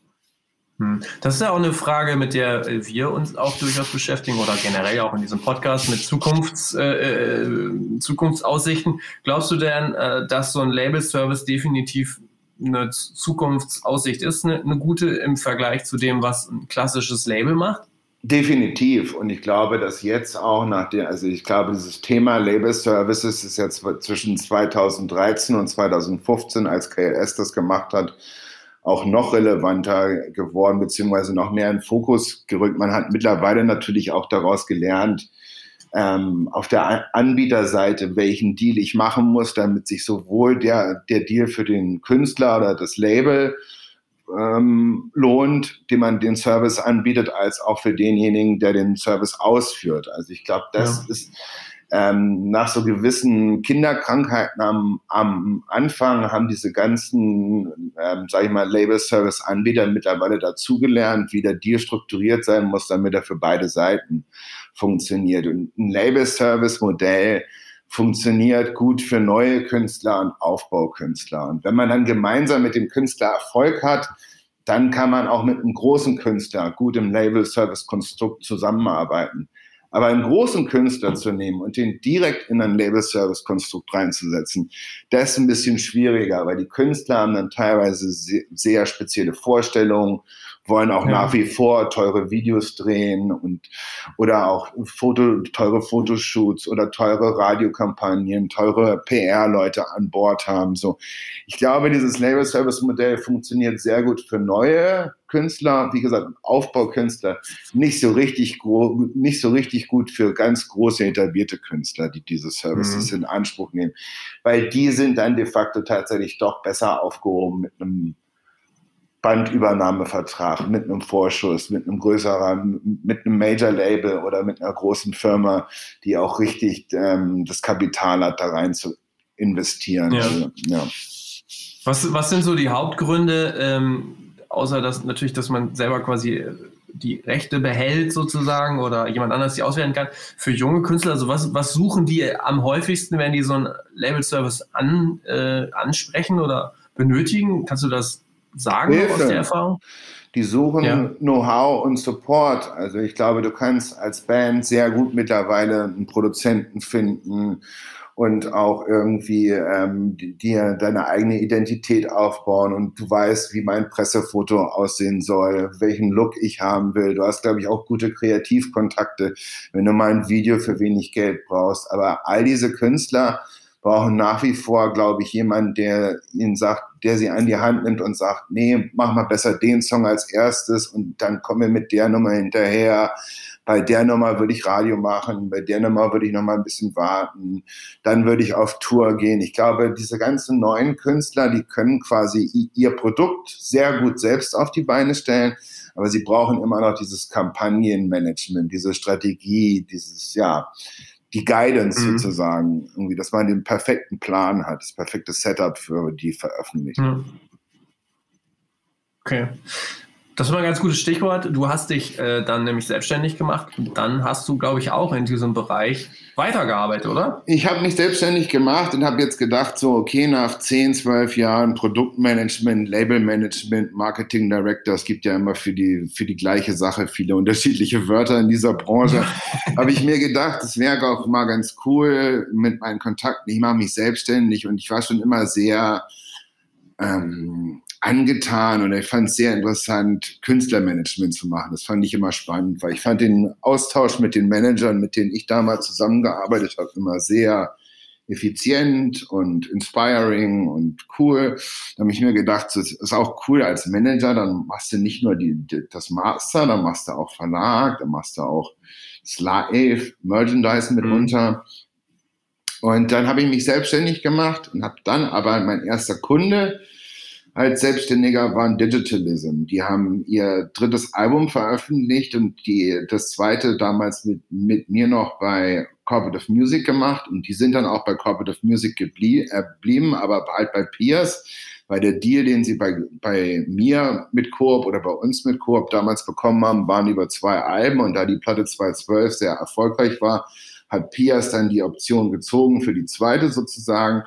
Hm. Das ist ja auch eine Frage, mit der wir uns auch durchaus beschäftigen oder generell auch in diesem Podcast mit Zukunfts, äh, äh Zukunftsaussichten. Glaubst du denn, äh, dass so ein Label-Service definitiv eine Zukunftsaussicht ist, eine, eine gute im Vergleich zu dem, was ein klassisches Label macht? Definitiv. Und ich glaube, dass jetzt auch nach der, also ich glaube, dieses Thema Label Services ist jetzt zwischen 2013 und 2015, als KLS das gemacht hat, auch noch relevanter geworden, beziehungsweise noch mehr in Fokus gerückt. Man hat mittlerweile natürlich auch daraus gelernt, ähm, auf der Anbieterseite, welchen Deal ich machen muss, damit sich sowohl der, der Deal für den Künstler oder das Label ähm, lohnt, dem man den Service anbietet, als auch für denjenigen, der den Service ausführt. Also ich glaube, das ja. ist ähm, nach so gewissen Kinderkrankheiten am, am Anfang haben diese ganzen, ähm, sage ich mal, Label-Service-Anbieter mittlerweile dazugelernt, wie der Deal strukturiert sein muss, damit er für beide Seiten funktioniert. Und ein Label-Service-Modell funktioniert gut für neue Künstler und Aufbaukünstler. Und wenn man dann gemeinsam mit dem Künstler Erfolg hat, dann kann man auch mit einem großen Künstler gut im Label-Service-Konstrukt zusammenarbeiten. Aber einen großen Künstler zu nehmen und den direkt in ein Label-Service-Konstrukt reinzusetzen, das ist ein bisschen schwieriger, weil die Künstler haben dann teilweise sehr spezielle Vorstellungen wollen auch ja. nach wie vor teure Videos drehen und oder auch Foto, teure Fotoshoots oder teure Radiokampagnen, teure PR-Leute an Bord haben. So, ich glaube, dieses Label-Service-Modell funktioniert sehr gut für neue Künstler, wie gesagt, Aufbaukünstler, nicht so richtig nicht so richtig gut für ganz große etablierte Künstler, die diese Services mhm. in Anspruch nehmen, weil die sind dann de facto tatsächlich doch besser aufgehoben mit einem Bandübernahmevertrag mit einem Vorschuss, mit einem größeren, mit einem Major-Label oder mit einer großen Firma, die auch richtig ähm, das Kapital hat, da rein zu investieren. Ja. Also, ja. Was, was sind so die Hauptgründe, ähm, außer dass natürlich, dass man selber quasi die Rechte behält sozusagen oder jemand anders die auswählen kann. Für junge Künstler, also was, was suchen die am häufigsten, wenn die so einen Label-Service an, äh, ansprechen oder benötigen? Kannst du das sagen Hilfe. aus der Erfahrung? Die suchen ja. Know-how und Support. Also ich glaube, du kannst als Band sehr gut mittlerweile einen Produzenten finden und auch irgendwie ähm, dir deine eigene Identität aufbauen und du weißt, wie mein Pressefoto aussehen soll, welchen Look ich haben will. Du hast, glaube ich, auch gute Kreativkontakte, wenn du mal ein Video für wenig Geld brauchst. Aber all diese Künstler brauchen nach wie vor, glaube ich, jemanden, der ihnen sagt, der sie an die Hand nimmt und sagt, nee, mach mal besser den Song als erstes und dann kommen wir mit der Nummer hinterher. Bei der Nummer würde ich Radio machen, bei der Nummer würde ich noch mal ein bisschen warten, dann würde ich auf Tour gehen. Ich glaube, diese ganzen neuen Künstler, die können quasi ihr Produkt sehr gut selbst auf die Beine stellen, aber sie brauchen immer noch dieses Kampagnenmanagement, diese Strategie, dieses, ja, die Guidance mhm. sozusagen, irgendwie, dass man den perfekten Plan hat, das perfekte Setup für die Veröffentlichung. Okay. Das war ein ganz gutes Stichwort. Du hast dich äh, dann nämlich selbstständig gemacht und dann hast du, glaube ich, auch in diesem Bereich weitergearbeitet, oder? Ich habe mich selbstständig gemacht und habe jetzt gedacht, so, okay, nach 10, 12 Jahren Produktmanagement, Labelmanagement, Marketing Director, es gibt ja immer für die, für die gleiche Sache viele unterschiedliche Wörter in dieser Branche, (laughs) habe ich mir gedacht, es wäre auch mal ganz cool mit meinen Kontakten. Ich mache mich selbstständig und ich war schon immer sehr ähm, angetan und ich fand es sehr interessant, Künstlermanagement zu machen. Das fand ich immer spannend, weil ich fand den Austausch mit den Managern, mit denen ich damals zusammengearbeitet habe, immer sehr effizient und inspiring und cool. Da habe ich mir gedacht, das ist auch cool als Manager, dann machst du nicht nur die, das Master, dann machst du auch Verlag, dann machst du auch Live, Merchandise mitunter. Mhm. Und dann habe ich mich selbstständig gemacht und habe dann aber mein erster Kunde, als Selbstständiger waren Digitalism. Die haben ihr drittes Album veröffentlicht und die, das zweite damals mit, mit mir noch bei Corporate Music gemacht. Und die sind dann auch bei Corporate Music geblieben, aber halt bei Piers, weil der Deal, den sie bei, bei mir mit Coop oder bei uns mit Coop damals bekommen haben, waren über zwei Alben. Und da die Platte 212 sehr erfolgreich war, hat Piers dann die Option gezogen für die zweite sozusagen.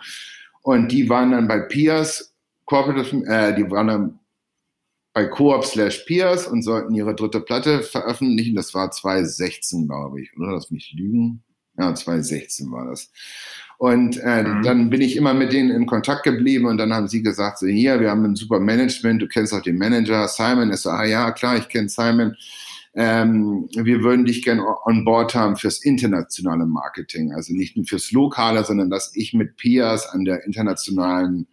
Und die waren dann bei Piers Corporate, äh, die waren dann bei Coop slash Peers und sollten ihre dritte Platte veröffentlichen. Das war 2016, glaube ich, oder? Lass mich lügen. Ja, 2016 war das. Und äh, mhm. dann bin ich immer mit denen in Kontakt geblieben und dann haben sie gesagt, so hier, wir haben ein super Management, du kennst auch den Manager, Simon ist so, ah ja, klar, ich kenne Simon. Ähm, wir würden dich gerne on board haben fürs internationale Marketing, also nicht nur fürs Lokale, sondern dass ich mit Pias an der internationalen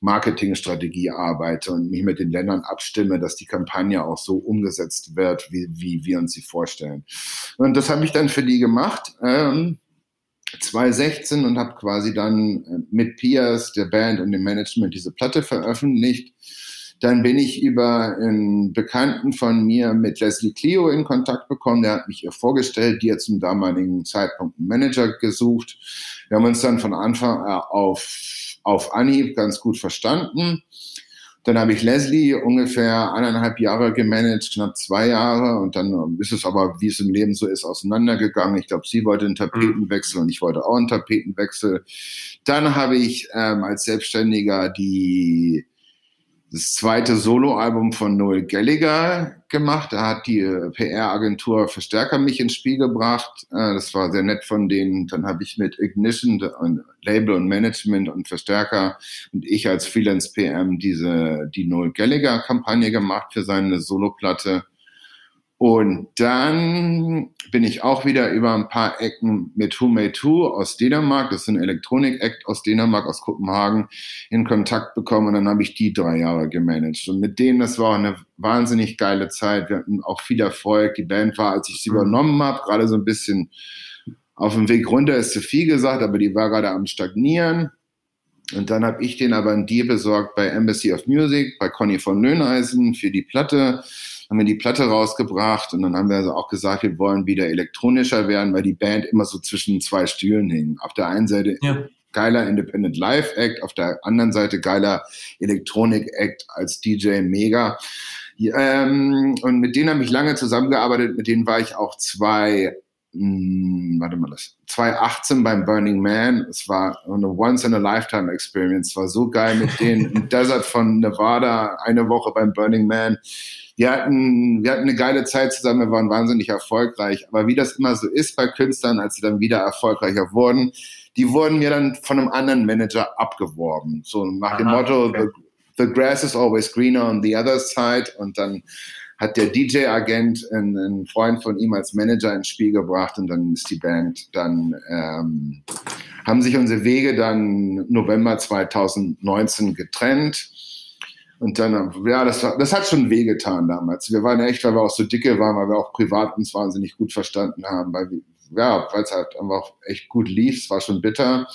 Marketingstrategie arbeite und mich mit den Ländern abstimme, dass die Kampagne auch so umgesetzt wird, wie, wie wir uns sie vorstellen. Und das habe ich dann für die gemacht. Ähm, 2016 und habe quasi dann äh, mit Pias, der Band und dem Management diese Platte veröffentlicht. Dann bin ich über einen Bekannten von mir mit Leslie Clio in Kontakt bekommen. Der hat mich ihr vorgestellt. Die hat zum damaligen Zeitpunkt einen Manager gesucht. Wir haben uns dann von Anfang auf, auf Anhieb ganz gut verstanden. Dann habe ich Leslie ungefähr eineinhalb Jahre gemanagt, knapp zwei Jahre. Und dann ist es aber, wie es im Leben so ist, auseinandergegangen. Ich glaube, sie wollte einen Tapetenwechsel und ich wollte auch einen Tapetenwechsel. Dann habe ich ähm, als Selbstständiger die das zweite Soloalbum von Noel Gallagher gemacht. Da hat die äh, PR-Agentur Verstärker mich ins Spiel gebracht. Äh, das war sehr nett von denen. Dann habe ich mit Ignition und Label und Management und Verstärker und ich als Freelance PM diese die Noel Gallagher Kampagne gemacht für seine Soloplatte. Und dann bin ich auch wieder über ein paar Ecken mit Who Made Who aus Dänemark, das ist ein Elektronik-Act aus Dänemark, aus Kopenhagen, in Kontakt bekommen und dann habe ich die drei Jahre gemanagt. Und mit denen, das war eine wahnsinnig geile Zeit. Wir hatten auch viel Erfolg. Die Band war, als ich sie mhm. übernommen habe, gerade so ein bisschen auf dem Weg runter, ist zu viel gesagt, aber die war gerade am Stagnieren. Und dann habe ich den aber einen Deal besorgt bei Embassy of Music, bei Conny von Löhneisen für die Platte haben wir die Platte rausgebracht und dann haben wir also auch gesagt, wir wollen wieder elektronischer werden, weil die Band immer so zwischen zwei Stühlen hing. Auf der einen Seite ja. geiler Independent Live Act, auf der anderen Seite geiler Elektronik Act als DJ Mega. Ähm, und mit denen habe ich lange zusammengearbeitet, mit denen war ich auch zwei hm, warte mal, das 2018 beim Burning Man. Es war eine Once in a Lifetime Experience. Es war so geil mit denen im (laughs) Desert von Nevada eine Woche beim Burning Man wir hatten, wir hatten eine geile Zeit zusammen, wir waren wahnsinnig erfolgreich. Aber wie das immer so ist bei Künstlern, als sie dann wieder erfolgreicher wurden, die wurden mir dann von einem anderen Manager abgeworben. So nach Aha, dem Motto, okay. the, the grass is always greener on the other side. Und dann hat der DJ-Agent einen, einen, Freund von ihm als Manager ins Spiel gebracht und dann ist die Band dann, ähm, haben sich unsere Wege dann November 2019 getrennt. Und dann, ja, das, das hat schon wehgetan damals. Wir waren echt, weil wir auch so dicke waren, weil wir auch privat uns wahnsinnig gut verstanden haben, weil ja, weil es halt einfach echt gut lief. Es war schon bitter.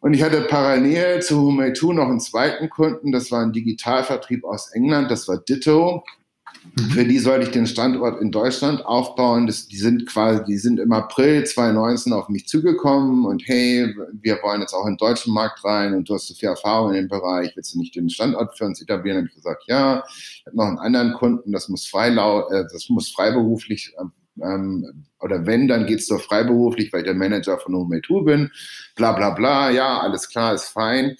Und ich hatte parallel zu Humeitu noch einen zweiten Kunden. Das war ein Digitalvertrieb aus England. Das war Ditto. Mhm. Für die sollte ich den Standort in Deutschland aufbauen. Das, die sind quasi, die sind im April 2019 auf mich zugekommen und hey, wir wollen jetzt auch in den deutschen Markt rein und du hast so viel Erfahrung in dem Bereich, willst du nicht den Standort für uns etablieren? Habe ich gesagt, ja. Ich habe noch einen anderen Kunden, das muss freilau, äh, das muss freiberuflich ähm, oder wenn, dann geht's doch freiberuflich, weil ich der Manager von Home bin. Bla bla bla, ja, alles klar, ist fein.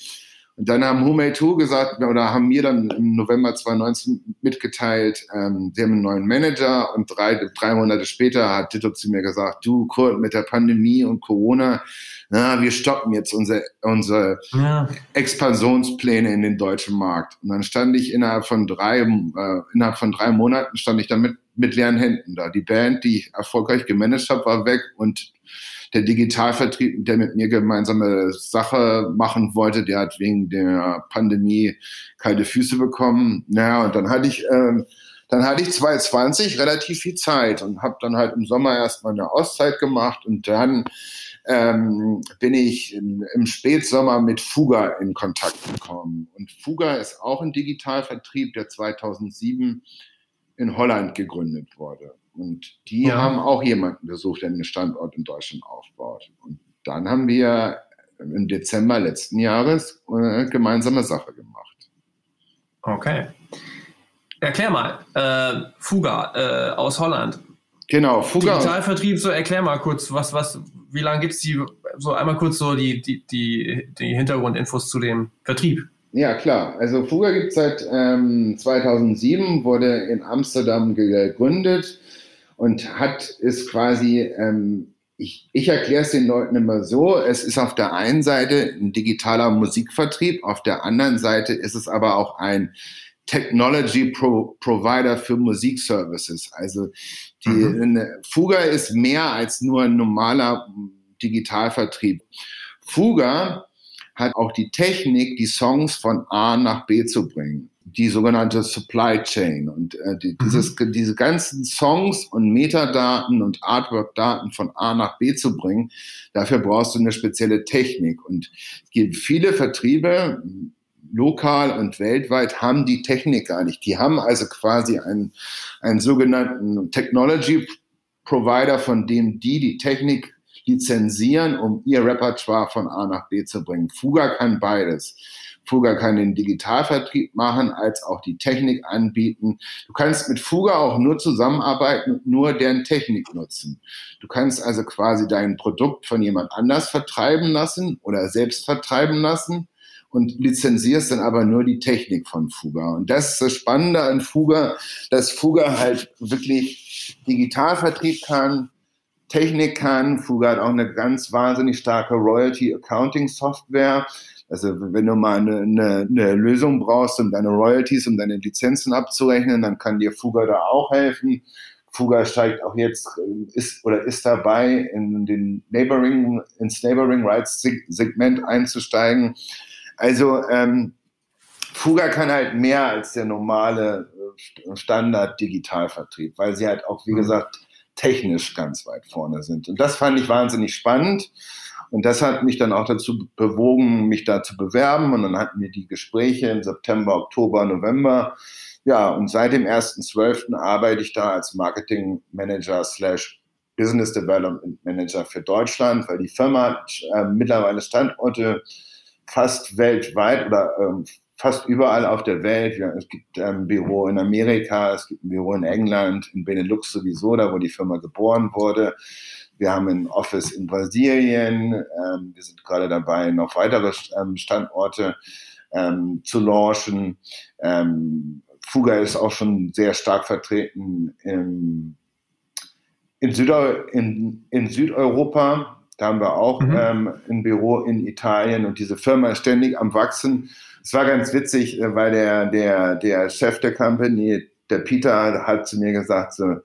Und dann haben Humei 2 gesagt, oder haben mir dann im November 2019 mitgeteilt, ähm, sie haben einen neuen Manager und drei, drei Monate später hat Tito zu mir gesagt, du Kurt, mit der Pandemie und Corona, na, wir stoppen jetzt unsere, unsere ja. Expansionspläne in den deutschen Markt. Und dann stand ich innerhalb von drei, äh, innerhalb von drei Monaten stand ich dann mit, mit leeren Händen da. Die Band, die ich erfolgreich gemanagt habe, war weg und der Digitalvertrieb, der mit mir gemeinsame Sache machen wollte, der hat wegen der Pandemie kalte Füße bekommen. Naja, und dann hatte ich, ähm, dann hatte ich 2020 relativ viel Zeit und habe dann halt im Sommer erstmal eine Auszeit gemacht und dann ähm, bin ich im, im Spätsommer mit Fuga in Kontakt gekommen. Und Fuga ist auch ein Digitalvertrieb, der 2007 in Holland gegründet wurde. Und die ja. haben auch jemanden gesucht, der einen Standort in Deutschland aufbaut. Und dann haben wir im Dezember letzten Jahres eine äh, gemeinsame Sache gemacht. Okay. Erklär mal, äh, Fuga äh, aus Holland. Genau, Fuga. Digitalvertrieb, so erklär mal kurz, was, was, wie lange gibt es die, so einmal kurz so die, die, die, die Hintergrundinfos zu dem Vertrieb. Ja, klar. Also Fuga gibt es seit ähm, 2007, wurde in Amsterdam gegründet und hat ist quasi, ähm, ich, ich erkläre es den Leuten immer so, es ist auf der einen Seite ein digitaler Musikvertrieb, auf der anderen Seite ist es aber auch ein Technology Pro Provider für Musikservices. Also die mhm. Fuga ist mehr als nur ein normaler Digitalvertrieb. Fuga hat auch die Technik, die Songs von A nach B zu bringen. Die sogenannte Supply Chain. Und äh, die, mhm. dieses, diese ganzen Songs und Metadaten und Artwork-Daten von A nach B zu bringen, dafür brauchst du eine spezielle Technik. Und es gibt viele Vertriebe, lokal und weltweit haben die Technik gar nicht. Die haben also quasi einen, einen sogenannten Technology Provider, von dem die die Technik lizenzieren, um ihr Repertoire von A nach B zu bringen. Fuga kann beides. Fuga kann den Digitalvertrieb machen, als auch die Technik anbieten. Du kannst mit Fuga auch nur zusammenarbeiten und nur deren Technik nutzen. Du kannst also quasi dein Produkt von jemand anders vertreiben lassen oder selbst vertreiben lassen und lizenzierst dann aber nur die Technik von Fuga. Und das ist das Spannende an Fuga, dass Fuga halt wirklich Digitalvertrieb kann, Technik kann. Fuga hat auch eine ganz wahnsinnig starke Royalty Accounting Software. Also wenn du mal eine, eine, eine, Lösung brauchst, um deine Royalties, um deine Lizenzen abzurechnen, dann kann dir Fuga da auch helfen. Fuga steigt auch jetzt ist oder ist dabei, in den Neighboring, ins Neighboring Rights Segment einzusteigen. Also ähm, Fuga kann halt mehr als der normale äh, Standard-Digitalvertrieb, weil sie halt auch, wie mhm. gesagt, technisch ganz weit vorne sind. Und das fand ich wahnsinnig spannend. Und das hat mich dann auch dazu bewogen, mich da zu bewerben. Und dann hatten wir die Gespräche im September, Oktober, November. Ja, und seit dem 1.12. arbeite ich da als Marketing Manager slash Business Development Manager für Deutschland, weil die Firma hat äh, mittlerweile Standorte fast weltweit oder ähm, fast überall auf der Welt. Ja, es gibt ein ähm, Büro in Amerika, es gibt ein Büro in England, in Benelux sowieso, da wo die Firma geboren wurde. Wir haben ein Office in Brasilien. Ähm, wir sind gerade dabei, noch weitere ähm, Standorte ähm, zu launchen. Ähm, Fuga ist auch schon sehr stark vertreten im, in, Südeu in, in Südeuropa. Da haben wir auch mhm. ähm, ein Büro in Italien und diese Firma ist ständig am Wachsen. Es war ganz witzig, äh, weil der, der, der Chef der Company, der Peter, hat zu mir gesagt, so,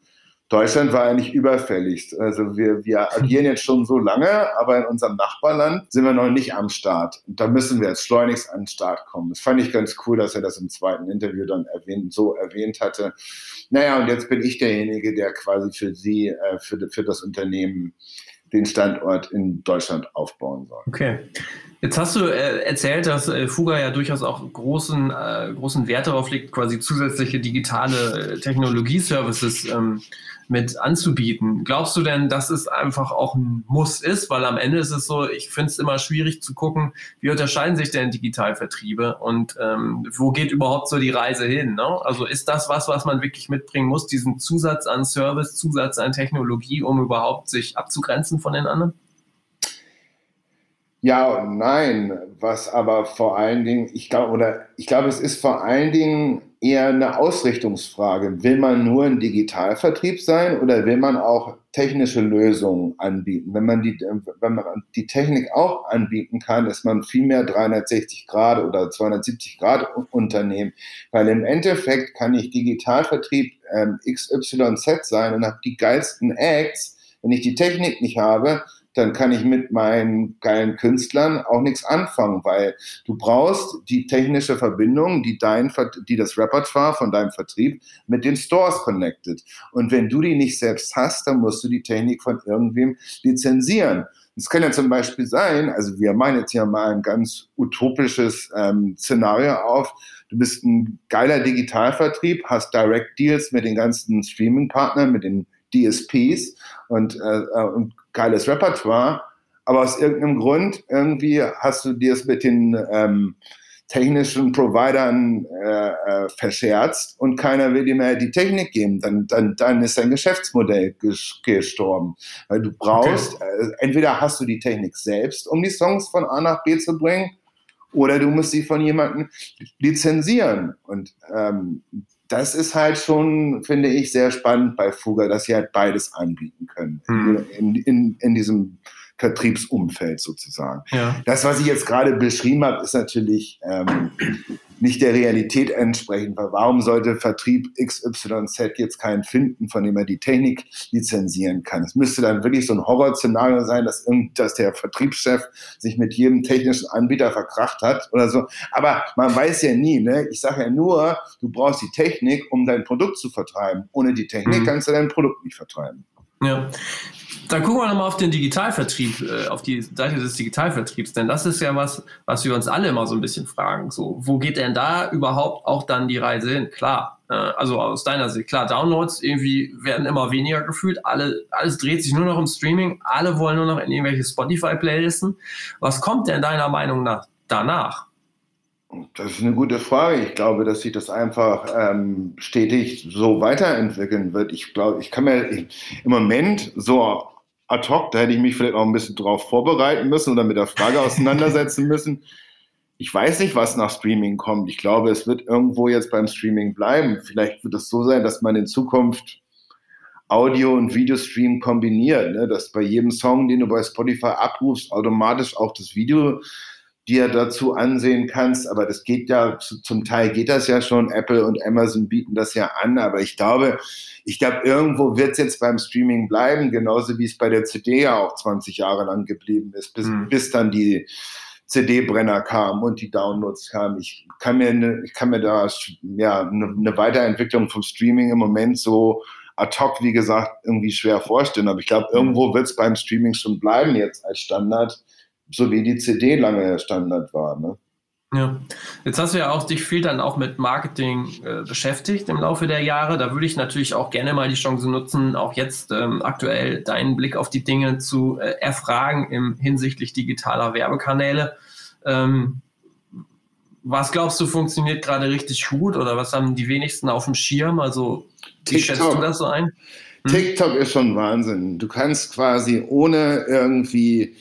Deutschland war eigentlich überfällig. Also wir, wir (laughs) agieren jetzt schon so lange, aber in unserem Nachbarland sind wir noch nicht am Start. Und da müssen wir jetzt schleunigst an den Start kommen. Das fand ich ganz cool, dass er das im zweiten Interview dann erwähnt, so erwähnt hatte. Naja, und jetzt bin ich derjenige, der quasi für Sie, äh, für, für das Unternehmen den Standort in Deutschland aufbauen soll. Okay. Jetzt hast du äh, erzählt, dass äh, Fuga ja durchaus auch großen, äh, großen Wert darauf legt, quasi zusätzliche digitale äh, Technologieservices ähm, mit anzubieten. Glaubst du denn, dass es einfach auch ein Muss ist? Weil am Ende ist es so, ich finde es immer schwierig zu gucken, wie unterscheiden sich denn Digitalvertriebe und ähm, wo geht überhaupt so die Reise hin? Ne? Also ist das was, was man wirklich mitbringen muss, diesen Zusatz an Service, Zusatz an Technologie, um überhaupt sich abzugrenzen von den anderen? Ja und nein, was aber vor allen Dingen, ich glaube, oder ich glaube, es ist vor allen Dingen eher eine Ausrichtungsfrage. Will man nur ein Digitalvertrieb sein oder will man auch technische Lösungen anbieten? Wenn man die, wenn man die Technik auch anbieten kann, ist man viel mehr 360 Grad oder 270 Grad Unternehmen, weil im Endeffekt kann ich Digitalvertrieb ähm, XYZ sein und habe die geilsten Acts. Wenn ich die Technik nicht habe, dann kann ich mit meinen geilen Künstlern auch nichts anfangen, weil du brauchst die technische Verbindung, die dein, die das Repertoire von deinem Vertrieb mit den Stores connected. Und wenn du die nicht selbst hast, dann musst du die Technik von irgendwem lizenzieren. Es kann ja zum Beispiel sein, also wir meinen jetzt hier mal ein ganz utopisches ähm, Szenario auf. Du bist ein geiler Digitalvertrieb, hast Direct Deals mit den ganzen Streaming-Partnern, mit den DSPs und, äh, äh, und geiles Repertoire, aber aus irgendeinem Grund irgendwie hast du dir es mit den ähm, technischen Providern äh, äh, verscherzt und keiner will dir mehr die Technik geben, dann, dann, dann ist dein Geschäftsmodell gestorben. Weil du brauchst, okay. äh, entweder hast du die Technik selbst, um die Songs von A nach B zu bringen, oder du musst sie von jemandem lizenzieren. Und ähm, das ist halt schon, finde ich, sehr spannend bei Fuga, dass sie halt beides anbieten können hm. in, in, in diesem Vertriebsumfeld sozusagen. Ja. Das, was ich jetzt gerade beschrieben habe, ist natürlich ähm, nicht der Realität entsprechen. Weil warum sollte Vertrieb XYZ jetzt keinen finden, von dem er die Technik lizenzieren kann? Es müsste dann wirklich so ein Horrorszenario sein, dass, irgend, dass der Vertriebschef sich mit jedem technischen Anbieter verkracht hat oder so. Aber man weiß ja nie. Ne? Ich sage ja nur, du brauchst die Technik, um dein Produkt zu vertreiben. Ohne die Technik mhm. kannst du dein Produkt nicht vertreiben. Ja. Dann gucken wir nochmal auf den Digitalvertrieb, äh, auf die Seite des Digitalvertriebs, denn das ist ja was, was wir uns alle immer so ein bisschen fragen. So, wo geht denn da überhaupt auch dann die Reise hin? Klar, äh, also aus deiner Sicht, klar, Downloads irgendwie werden immer weniger gefühlt, alle, alles dreht sich nur noch im Streaming, alle wollen nur noch in irgendwelche Spotify-Playlisten. Was kommt denn deiner Meinung nach danach? Das ist eine gute Frage. Ich glaube, dass sich das einfach ähm, stetig so weiterentwickeln wird. Ich glaube, ich kann mir im Moment so ad hoc, da hätte ich mich vielleicht auch ein bisschen drauf vorbereiten müssen oder mit der Frage auseinandersetzen müssen. Ich weiß nicht, was nach Streaming kommt. Ich glaube, es wird irgendwo jetzt beim Streaming bleiben. Vielleicht wird es so sein, dass man in Zukunft Audio- und Videostream kombiniert, ne? dass bei jedem Song, den du bei Spotify abrufst, automatisch auch das Video dir dazu ansehen kannst. Aber das geht ja, zum Teil geht das ja schon. Apple und Amazon bieten das ja an. Aber ich glaube, ich glaube, irgendwo wird es jetzt beim Streaming bleiben, genauso wie es bei der CD ja auch 20 Jahre lang geblieben ist, bis, mhm. bis dann die CD-Brenner kamen und die Downloads kamen. Ich kann mir, ne, ich kann mir da ja eine, eine Weiterentwicklung vom Streaming im Moment so ad hoc, wie gesagt, irgendwie schwer vorstellen. Aber ich glaube, irgendwo wird es beim Streaming schon bleiben jetzt als Standard so wie die CD lange Standard war. Ne? Ja, jetzt hast du ja auch dich viel dann auch mit Marketing äh, beschäftigt im Laufe der Jahre. Da würde ich natürlich auch gerne mal die Chance nutzen, auch jetzt ähm, aktuell deinen Blick auf die Dinge zu äh, erfragen im hinsichtlich digitaler Werbekanäle. Ähm, was glaubst du funktioniert gerade richtig gut oder was haben die wenigsten auf dem Schirm? Also wie TikTok. schätzt du das so ein? Hm? TikTok ist schon Wahnsinn. Du kannst quasi ohne irgendwie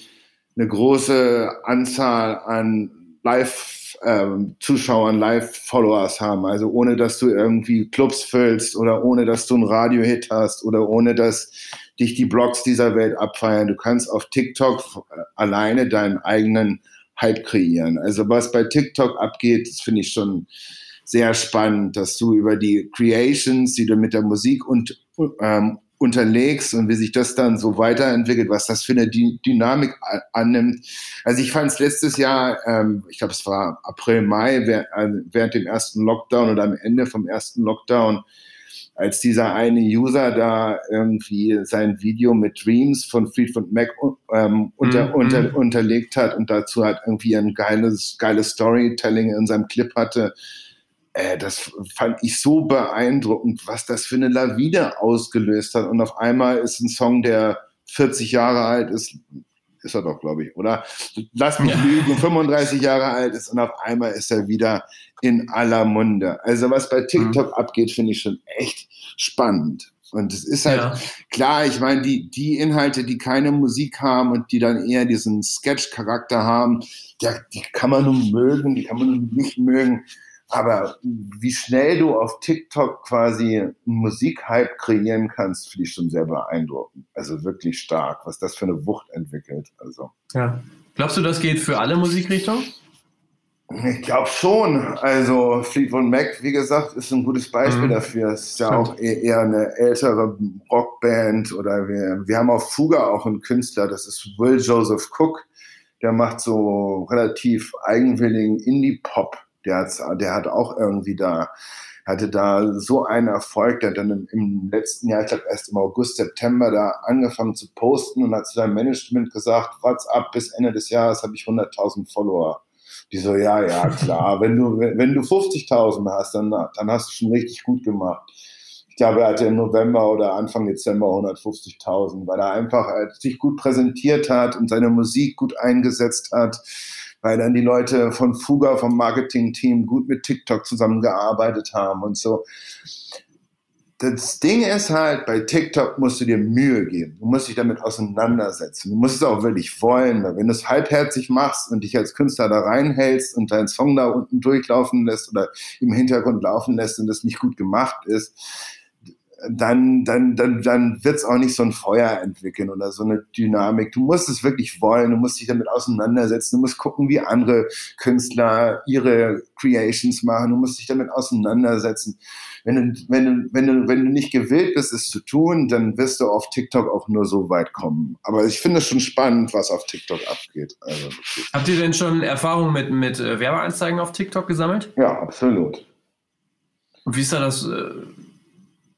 eine große Anzahl an Live-Zuschauern, ähm, Live-Followers haben. Also ohne, dass du irgendwie Clubs füllst oder ohne, dass du einen Radio-Hit hast oder ohne, dass dich die Blogs dieser Welt abfeiern. Du kannst auf TikTok alleine deinen eigenen Hype kreieren. Also was bei TikTok abgeht, das finde ich schon sehr spannend, dass du über die Creations, die du mit der Musik und ähm, unterlegst und wie sich das dann so weiterentwickelt, was das für eine Dynamik annimmt. Also ich fand es letztes Jahr, ähm, ich glaube es war April, Mai, äh, während dem ersten Lockdown oder am Ende vom ersten Lockdown, als dieser eine User da irgendwie sein Video mit Dreams von Fleetwood Mac ähm, unter, mm, unter, unterlegt hat und dazu halt irgendwie ein geiles, geiles Storytelling in seinem Clip hatte, äh, das fand ich so beeindruckend, was das für eine Lawine ausgelöst hat. Und auf einmal ist ein Song, der 40 Jahre alt ist, ist er doch, glaube ich, oder? Lass mich lügen, 35 Jahre alt ist und auf einmal ist er wieder in aller Munde. Also was bei TikTok mhm. abgeht, finde ich schon echt spannend. Und es ist halt ja. klar, ich meine, die, die Inhalte, die keine Musik haben und die dann eher diesen Sketch-Charakter haben, ja, die kann man nun mögen, die kann man nun nicht mögen. Aber wie schnell du auf TikTok quasi einen Musikhype kreieren kannst, finde ich schon sehr beeindruckend. Also wirklich stark, was das für eine Wucht entwickelt. Also. Ja. Glaubst du, das geht für alle Musikrichtungen? Ich glaube schon. Also Fleetwood Mac, wie gesagt, ist ein gutes Beispiel mhm. dafür. Es ist ja auch e-, eher eine ältere Rockband oder wir, wir haben auf Fuga auch einen Künstler, das ist Will Joseph Cook. Der macht so relativ eigenwilligen Indie-Pop der, hat, der hat auch irgendwie da, hatte da so einen Erfolg, der hat dann im, letzten Jahr, ich glaube erst im August, September, da angefangen zu posten und hat zu seinem Management gesagt, WhatsApp bis Ende des Jahres habe ich 100.000 Follower. Die so, ja, ja, klar, (laughs) wenn du, wenn du 50.000 hast, dann, dann hast du schon richtig gut gemacht. Ich glaube, er hatte im November oder Anfang Dezember 150.000, weil er einfach sich gut präsentiert hat und seine Musik gut eingesetzt hat weil dann die Leute von Fuga, vom Marketing-Team, gut mit TikTok zusammengearbeitet haben und so. Das Ding ist halt, bei TikTok musst du dir Mühe geben. Du musst dich damit auseinandersetzen. Du musst es auch wirklich wollen. Weil wenn du es halbherzig machst und dich als Künstler da reinhältst und deinen Song da unten durchlaufen lässt oder im Hintergrund laufen lässt und das nicht gut gemacht ist, dann, dann, dann, dann wird es auch nicht so ein Feuer entwickeln oder so eine Dynamik. Du musst es wirklich wollen, du musst dich damit auseinandersetzen, du musst gucken, wie andere Künstler ihre Creations machen, du musst dich damit auseinandersetzen. Wenn du, wenn du, wenn du, wenn du nicht gewillt bist, es zu tun, dann wirst du auf TikTok auch nur so weit kommen. Aber ich finde es schon spannend, was auf TikTok abgeht. Also, Habt ihr denn schon Erfahrungen mit, mit äh, Werbeanzeigen auf TikTok gesammelt? Ja, absolut. Und wie ist da das? Äh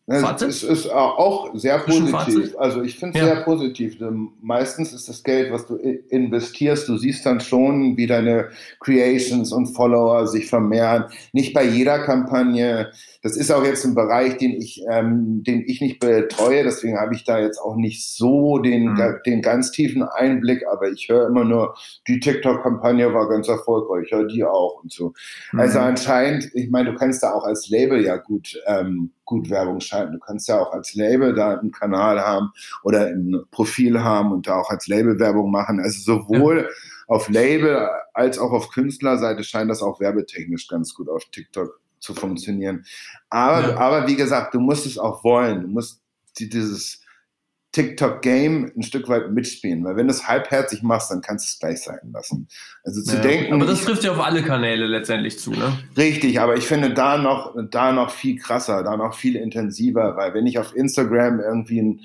Fazit? Es ist auch sehr positiv. Also ich finde es ja. sehr positiv. Meistens ist das Geld, was du investierst, du siehst dann schon, wie deine Creations und Follower sich vermehren. Nicht bei jeder Kampagne. Das ist auch jetzt ein Bereich, den ich, ähm, den ich nicht betreue. Deswegen habe ich da jetzt auch nicht so den, mhm. den ganz tiefen Einblick. Aber ich höre immer nur, die TikTok-Kampagne war ganz erfolgreich. Ich höre die auch und so. Mhm. Also anscheinend, ich meine, du kannst da auch als Label ja gut ähm, gut Werbung schalten. Du kannst ja auch als Label da einen Kanal haben oder ein Profil haben und da auch als Label Werbung machen. Also sowohl ja. auf Label als auch auf Künstlerseite scheint das auch werbetechnisch ganz gut auf TikTok zu funktionieren. Aber, ja. aber wie gesagt, du musst es auch wollen. Du musst dieses TikTok-Game ein Stück weit mitspielen, weil wenn du es halbherzig machst, dann kannst du es gleich sein lassen. Also zu ja, denken. Aber das trifft ja auf alle Kanäle letztendlich zu, ne? Richtig, aber ich finde da noch, da noch viel krasser, da noch viel intensiver, weil wenn ich auf Instagram irgendwie ein,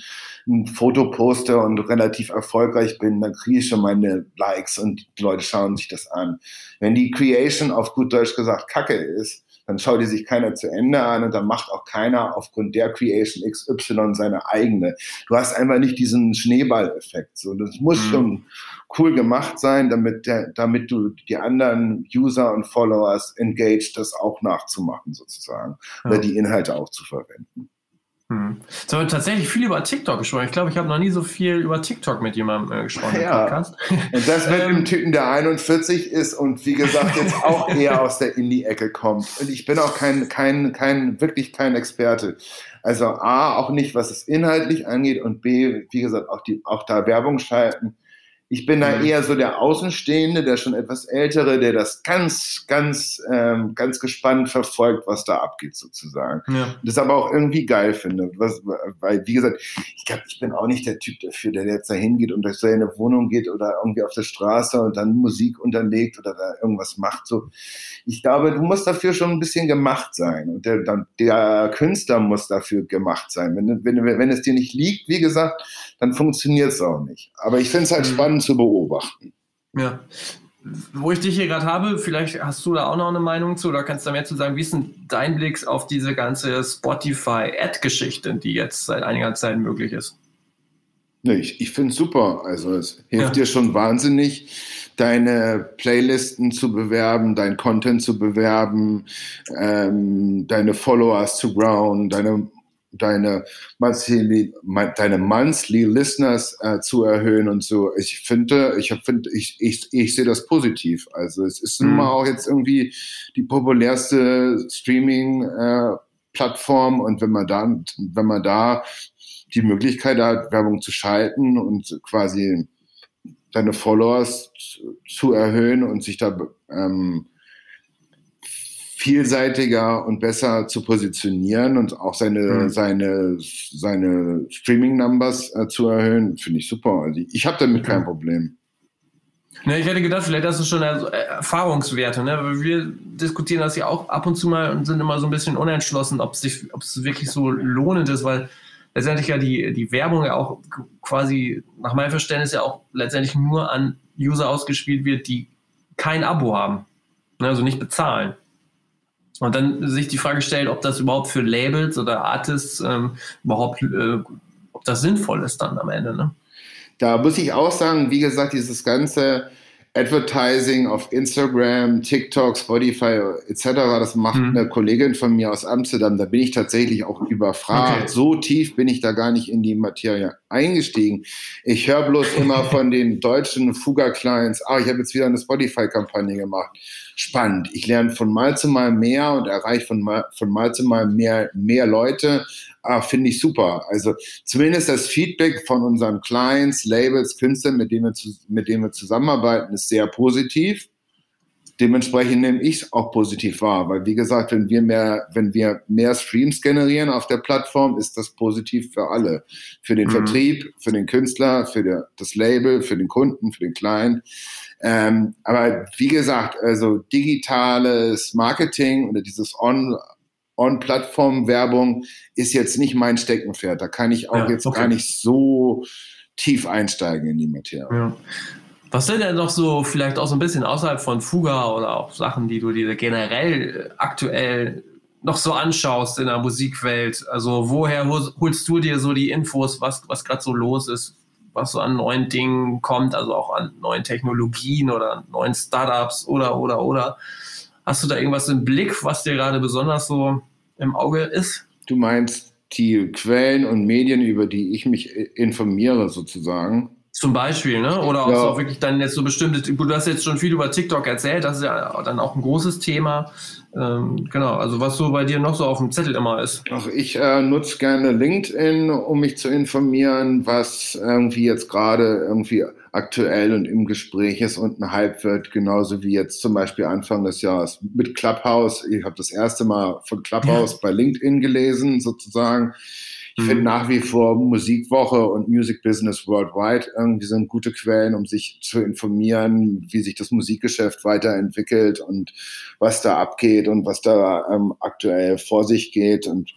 ein Foto poste und relativ erfolgreich bin, dann kriege ich schon meine Likes und die Leute schauen sich das an. Wenn die Creation auf gut Deutsch gesagt Kacke ist, dann schaut die sich keiner zu Ende an und dann macht auch keiner aufgrund der Creation XY seine eigene. Du hast einfach nicht diesen Schneeballeffekt. So, das muss mhm. schon cool gemacht sein, damit, der, damit du die anderen User und Followers engaged, das auch nachzumachen sozusagen ja. oder die Inhalte auch zu verwenden. Hm. Jetzt haben wir tatsächlich viel über TikTok gesprochen. Ich glaube, ich habe noch nie so viel über TikTok mit jemandem äh, gesprochen ja. Podcast. (laughs) Und das mit dem ähm. Typen, der 41 ist und wie gesagt jetzt auch (laughs) eher aus der Indie-Ecke kommt. Und ich bin auch kein, kein, kein, wirklich kein Experte. Also A, auch nicht, was es inhaltlich angeht und B, wie gesagt, auch, die, auch da Werbung schalten ich bin da mhm. eher so der Außenstehende, der schon etwas Ältere, der das ganz, ganz, ähm, ganz gespannt verfolgt, was da abgeht sozusagen. Ja. Das aber auch irgendwie geil finde. Was, weil, wie gesagt, ich glaube, ich bin auch nicht der Typ dafür, der jetzt da hingeht und durch seine Wohnung geht oder irgendwie auf der Straße und dann Musik unterlegt oder da irgendwas macht. So, ich glaube, du musst dafür schon ein bisschen gemacht sein und der, der Künstler muss dafür gemacht sein. Wenn, wenn, wenn es dir nicht liegt, wie gesagt, dann funktioniert es auch nicht. Aber ich finde es halt mhm. spannend zu beobachten. Ja. Wo ich dich hier gerade habe, vielleicht hast du da auch noch eine Meinung zu oder kannst du da mehr zu sagen, wie ist denn dein Blick auf diese ganze Spotify-Ad-Geschichte, die jetzt seit einiger Zeit möglich ist? Nee, ich, ich finde es super. Also es hilft ja. dir schon wahnsinnig, deine Playlisten zu bewerben, dein Content zu bewerben, ähm, deine Followers zu ground, deine deine monthly, deine monthly Listeners äh, zu erhöhen und so. Ich finde, ich finde, ich, ich, ich sehe das positiv. Also es ist mhm. immer auch jetzt irgendwie die populärste Streaming äh, Plattform und wenn man da, wenn man da die Möglichkeit hat, Werbung zu schalten und quasi deine Followers zu erhöhen und sich da ähm, vielseitiger und besser zu positionieren und auch seine, mhm. seine, seine Streaming-Numbers äh, zu erhöhen, finde ich super. Also ich habe damit kein Problem. Ne, ich hätte gedacht, vielleicht hast du schon also Erfahrungswerte. Ne? Wir diskutieren das ja auch ab und zu mal und sind immer so ein bisschen unentschlossen, ob es sich, ob es wirklich so lohnend ist, weil letztendlich ja die, die Werbung ja auch quasi nach meinem Verständnis ja auch letztendlich nur an User ausgespielt wird, die kein Abo haben. Ne? Also nicht bezahlen. Und dann sich die Frage stellt, ob das überhaupt für Labels oder Artists ähm, überhaupt, äh, ob das sinnvoll ist dann am Ende. Ne? Da muss ich auch sagen, wie gesagt, dieses ganze Advertising auf Instagram, TikTok, Spotify etc. Das macht mhm. eine Kollegin von mir aus Amsterdam. Da bin ich tatsächlich auch überfragt. Okay. So tief bin ich da gar nicht in die Materie eingestiegen. Ich höre bloß (laughs) immer von den deutschen Fuga-Clients, ah, ich habe jetzt wieder eine Spotify-Kampagne gemacht. Spannend. Ich lerne von Mal zu Mal mehr und erreiche von Mal, von Mal zu Mal mehr, mehr Leute ah, finde ich super. Also zumindest das Feedback von unseren Clients, Labels, Künstlern, mit denen wir, zu, mit denen wir zusammenarbeiten, ist sehr positiv. dementsprechend nehme ich es auch positiv wahr, weil wie gesagt, wenn wir mehr, wenn wir mehr Streams generieren auf der Plattform, ist das positiv für alle. Für den mhm. Vertrieb, für den Künstler, für der, das Label, für den Kunden, für den Client. Ähm, aber wie gesagt, also digitales Marketing oder dieses On On-Plattform-Werbung ist jetzt nicht mein Steckenpferd. Da kann ich auch ja, jetzt okay. gar nicht so tief einsteigen in die Materie. Ja. Was sind denn noch so, vielleicht auch so ein bisschen außerhalb von Fuga oder auch Sachen, die du dir generell aktuell noch so anschaust in der Musikwelt? Also woher holst du dir so die Infos, was, was gerade so los ist, was so an neuen Dingen kommt, also auch an neuen Technologien oder neuen Startups oder, oder, oder? Hast du da irgendwas im Blick, was dir gerade besonders so im Auge ist? Du meinst die Quellen und Medien, über die ich mich informiere sozusagen? Zum Beispiel, ne? Oder ja. auch wirklich dann jetzt so bestimmte, du hast jetzt schon viel über TikTok erzählt, das ist ja dann auch ein großes Thema. Ähm, genau, also was so bei dir noch so auf dem Zettel immer ist. Ach, ich äh, nutze gerne LinkedIn, um mich zu informieren, was irgendwie jetzt gerade irgendwie aktuell und im Gespräch ist und ein Hype wird, genauso wie jetzt zum Beispiel Anfang des Jahres mit Clubhouse. Ich habe das erste Mal von Clubhouse ja. bei LinkedIn gelesen, sozusagen. Ich mhm. finde nach wie vor Musikwoche und Music Business Worldwide irgendwie sind gute Quellen, um sich zu informieren, wie sich das Musikgeschäft weiterentwickelt und was da abgeht und was da ähm, aktuell vor sich geht. Und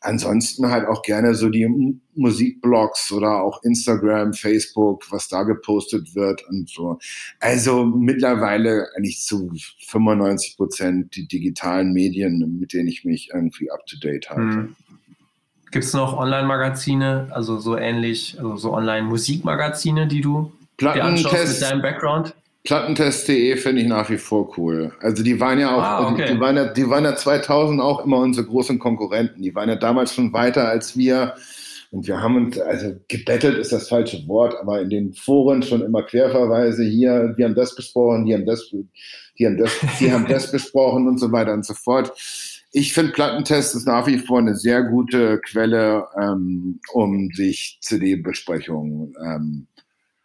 ansonsten halt auch gerne so die Musikblogs oder auch Instagram, Facebook, was da gepostet wird und so. Also mittlerweile eigentlich zu 95 Prozent die digitalen Medien, mit denen ich mich irgendwie up to date halte. Mhm. Gibt es noch Online-Magazine, also so ähnlich, also so Online-Musikmagazine, die du dir anschaust mit deinem Background? Plattentest.de finde ich nach wie vor cool. Also die waren ja auch, ah, okay. die, waren ja, die waren ja 2000 auch immer unsere großen Konkurrenten. Die waren ja damals schon weiter als wir. Und wir haben uns, also gebettelt ist das falsche Wort, aber in den Foren schon immer Querverweise hier, wir haben das besprochen, die haben das, die haben das, die haben (laughs) das besprochen und so weiter und so fort ich finde Plattentest ist nach wie vor eine sehr gute Quelle, ähm, um sich CD-Besprechungen ähm,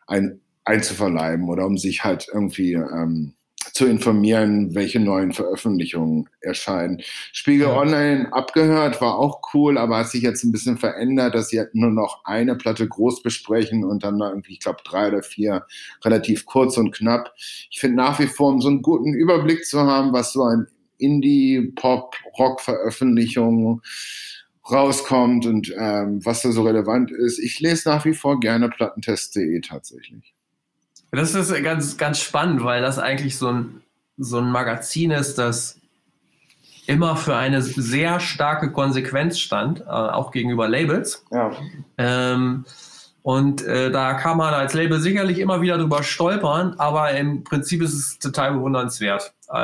ein, einzuverleiben oder um sich halt irgendwie ähm, zu informieren, welche neuen Veröffentlichungen erscheinen. Spiegel ja. Online abgehört war auch cool, aber hat sich jetzt ein bisschen verändert, dass sie halt nur noch eine Platte groß besprechen und dann irgendwie, ich glaube, drei oder vier relativ kurz und knapp. Ich finde nach wie vor, um so einen guten Überblick zu haben, was so ein Indie-Pop-Rock-Veröffentlichungen rauskommt und ähm, was da so relevant ist. Ich lese nach wie vor gerne Plattentest.de tatsächlich. Das ist ganz, ganz spannend, weil das eigentlich so ein, so ein Magazin ist, das immer für eine sehr starke Konsequenz stand, äh, auch gegenüber Labels. Ja. Ähm, und äh, da kann man als Label sicherlich immer wieder drüber stolpern, aber im Prinzip ist es total bewundernswert, äh,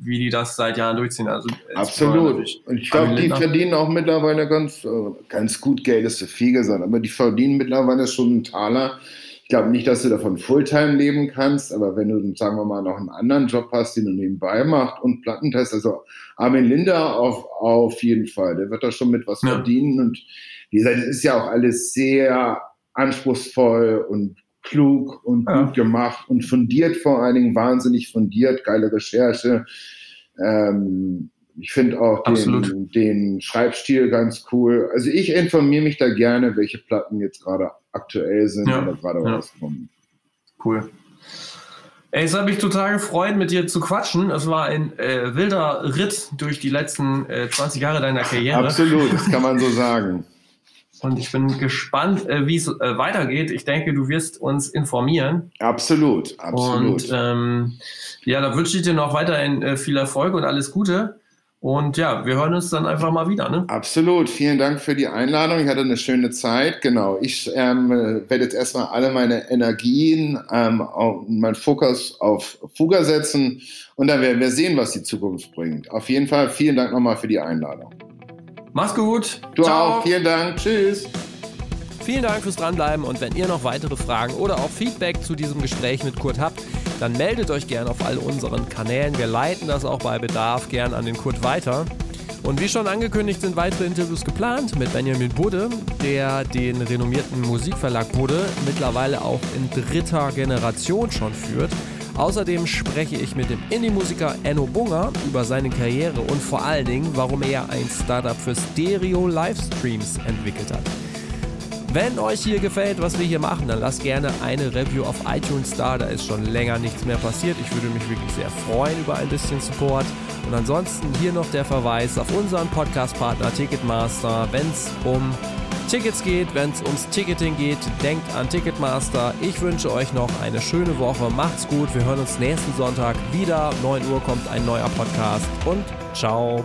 wie die das seit Jahren durchziehen. Also, Absolut. Und ich glaube, die verdienen auch mittlerweile ganz, äh, ganz gut Geld, ist zu viel gesagt, aber die verdienen mittlerweile schon einen Taler. Ich glaube nicht, dass du davon Fulltime leben kannst, aber wenn du, sagen wir mal, noch einen anderen Job hast, den du nebenbei machst und Plattentest, also Armin Linder auf, auf jeden Fall, der wird da schon mit was ja. verdienen und wie gesagt, es ist ja auch alles sehr anspruchsvoll und klug und ja. gut gemacht und fundiert vor allen Dingen, wahnsinnig fundiert, geile Recherche. Ähm, ich finde auch den, den, Schreibstil ganz cool. Also ich informiere mich da gerne, welche Platten jetzt gerade aktuell sind ja. oder gerade ja. rauskommen. Cool. Ey, es hat mich total gefreut, mit dir zu quatschen. Es war ein äh, wilder Ritt durch die letzten äh, 20 Jahre deiner Karriere. Absolut, das kann man so (laughs) sagen. Und ich bin gespannt, äh, wie es äh, weitergeht. Ich denke, du wirst uns informieren. Absolut, absolut. Und ähm, ja, da wünsche ich dir noch weiterhin äh, viel Erfolg und alles Gute. Und ja, wir hören uns dann einfach mal wieder. Ne? Absolut. Vielen Dank für die Einladung. Ich hatte eine schöne Zeit. Genau. Ich ähm, werde jetzt erstmal alle meine Energien, ähm, auf, meinen Fokus auf Fuga setzen und dann werden wir sehen, was die Zukunft bringt. Auf jeden Fall vielen Dank nochmal für die Einladung. Mach's gut. Du Ciao. auch. Vielen Dank. Tschüss. Vielen Dank fürs Dranbleiben und wenn ihr noch weitere Fragen oder auch Feedback zu diesem Gespräch mit Kurt habt, dann meldet euch gerne auf all unseren Kanälen. Wir leiten das auch bei Bedarf gern an den Kurt weiter. Und wie schon angekündigt sind weitere Interviews geplant mit Benjamin Budde, der den renommierten Musikverlag Budde mittlerweile auch in dritter Generation schon führt. Außerdem spreche ich mit dem Indie-Musiker Enno Bunger über seine Karriere und vor allen Dingen, warum er ein Startup für Stereo-Livestreams entwickelt hat. Wenn euch hier gefällt, was wir hier machen, dann lasst gerne eine Review auf iTunes da. Da ist schon länger nichts mehr passiert. Ich würde mich wirklich sehr freuen über ein bisschen Support. Und ansonsten hier noch der Verweis auf unseren Podcast-Partner Ticketmaster, wenn es um Tickets geht, wenn es ums Ticketing geht, denkt an Ticketmaster. Ich wünsche euch noch eine schöne Woche. Macht's gut. Wir hören uns nächsten Sonntag wieder. 9 Uhr kommt ein neuer Podcast und ciao.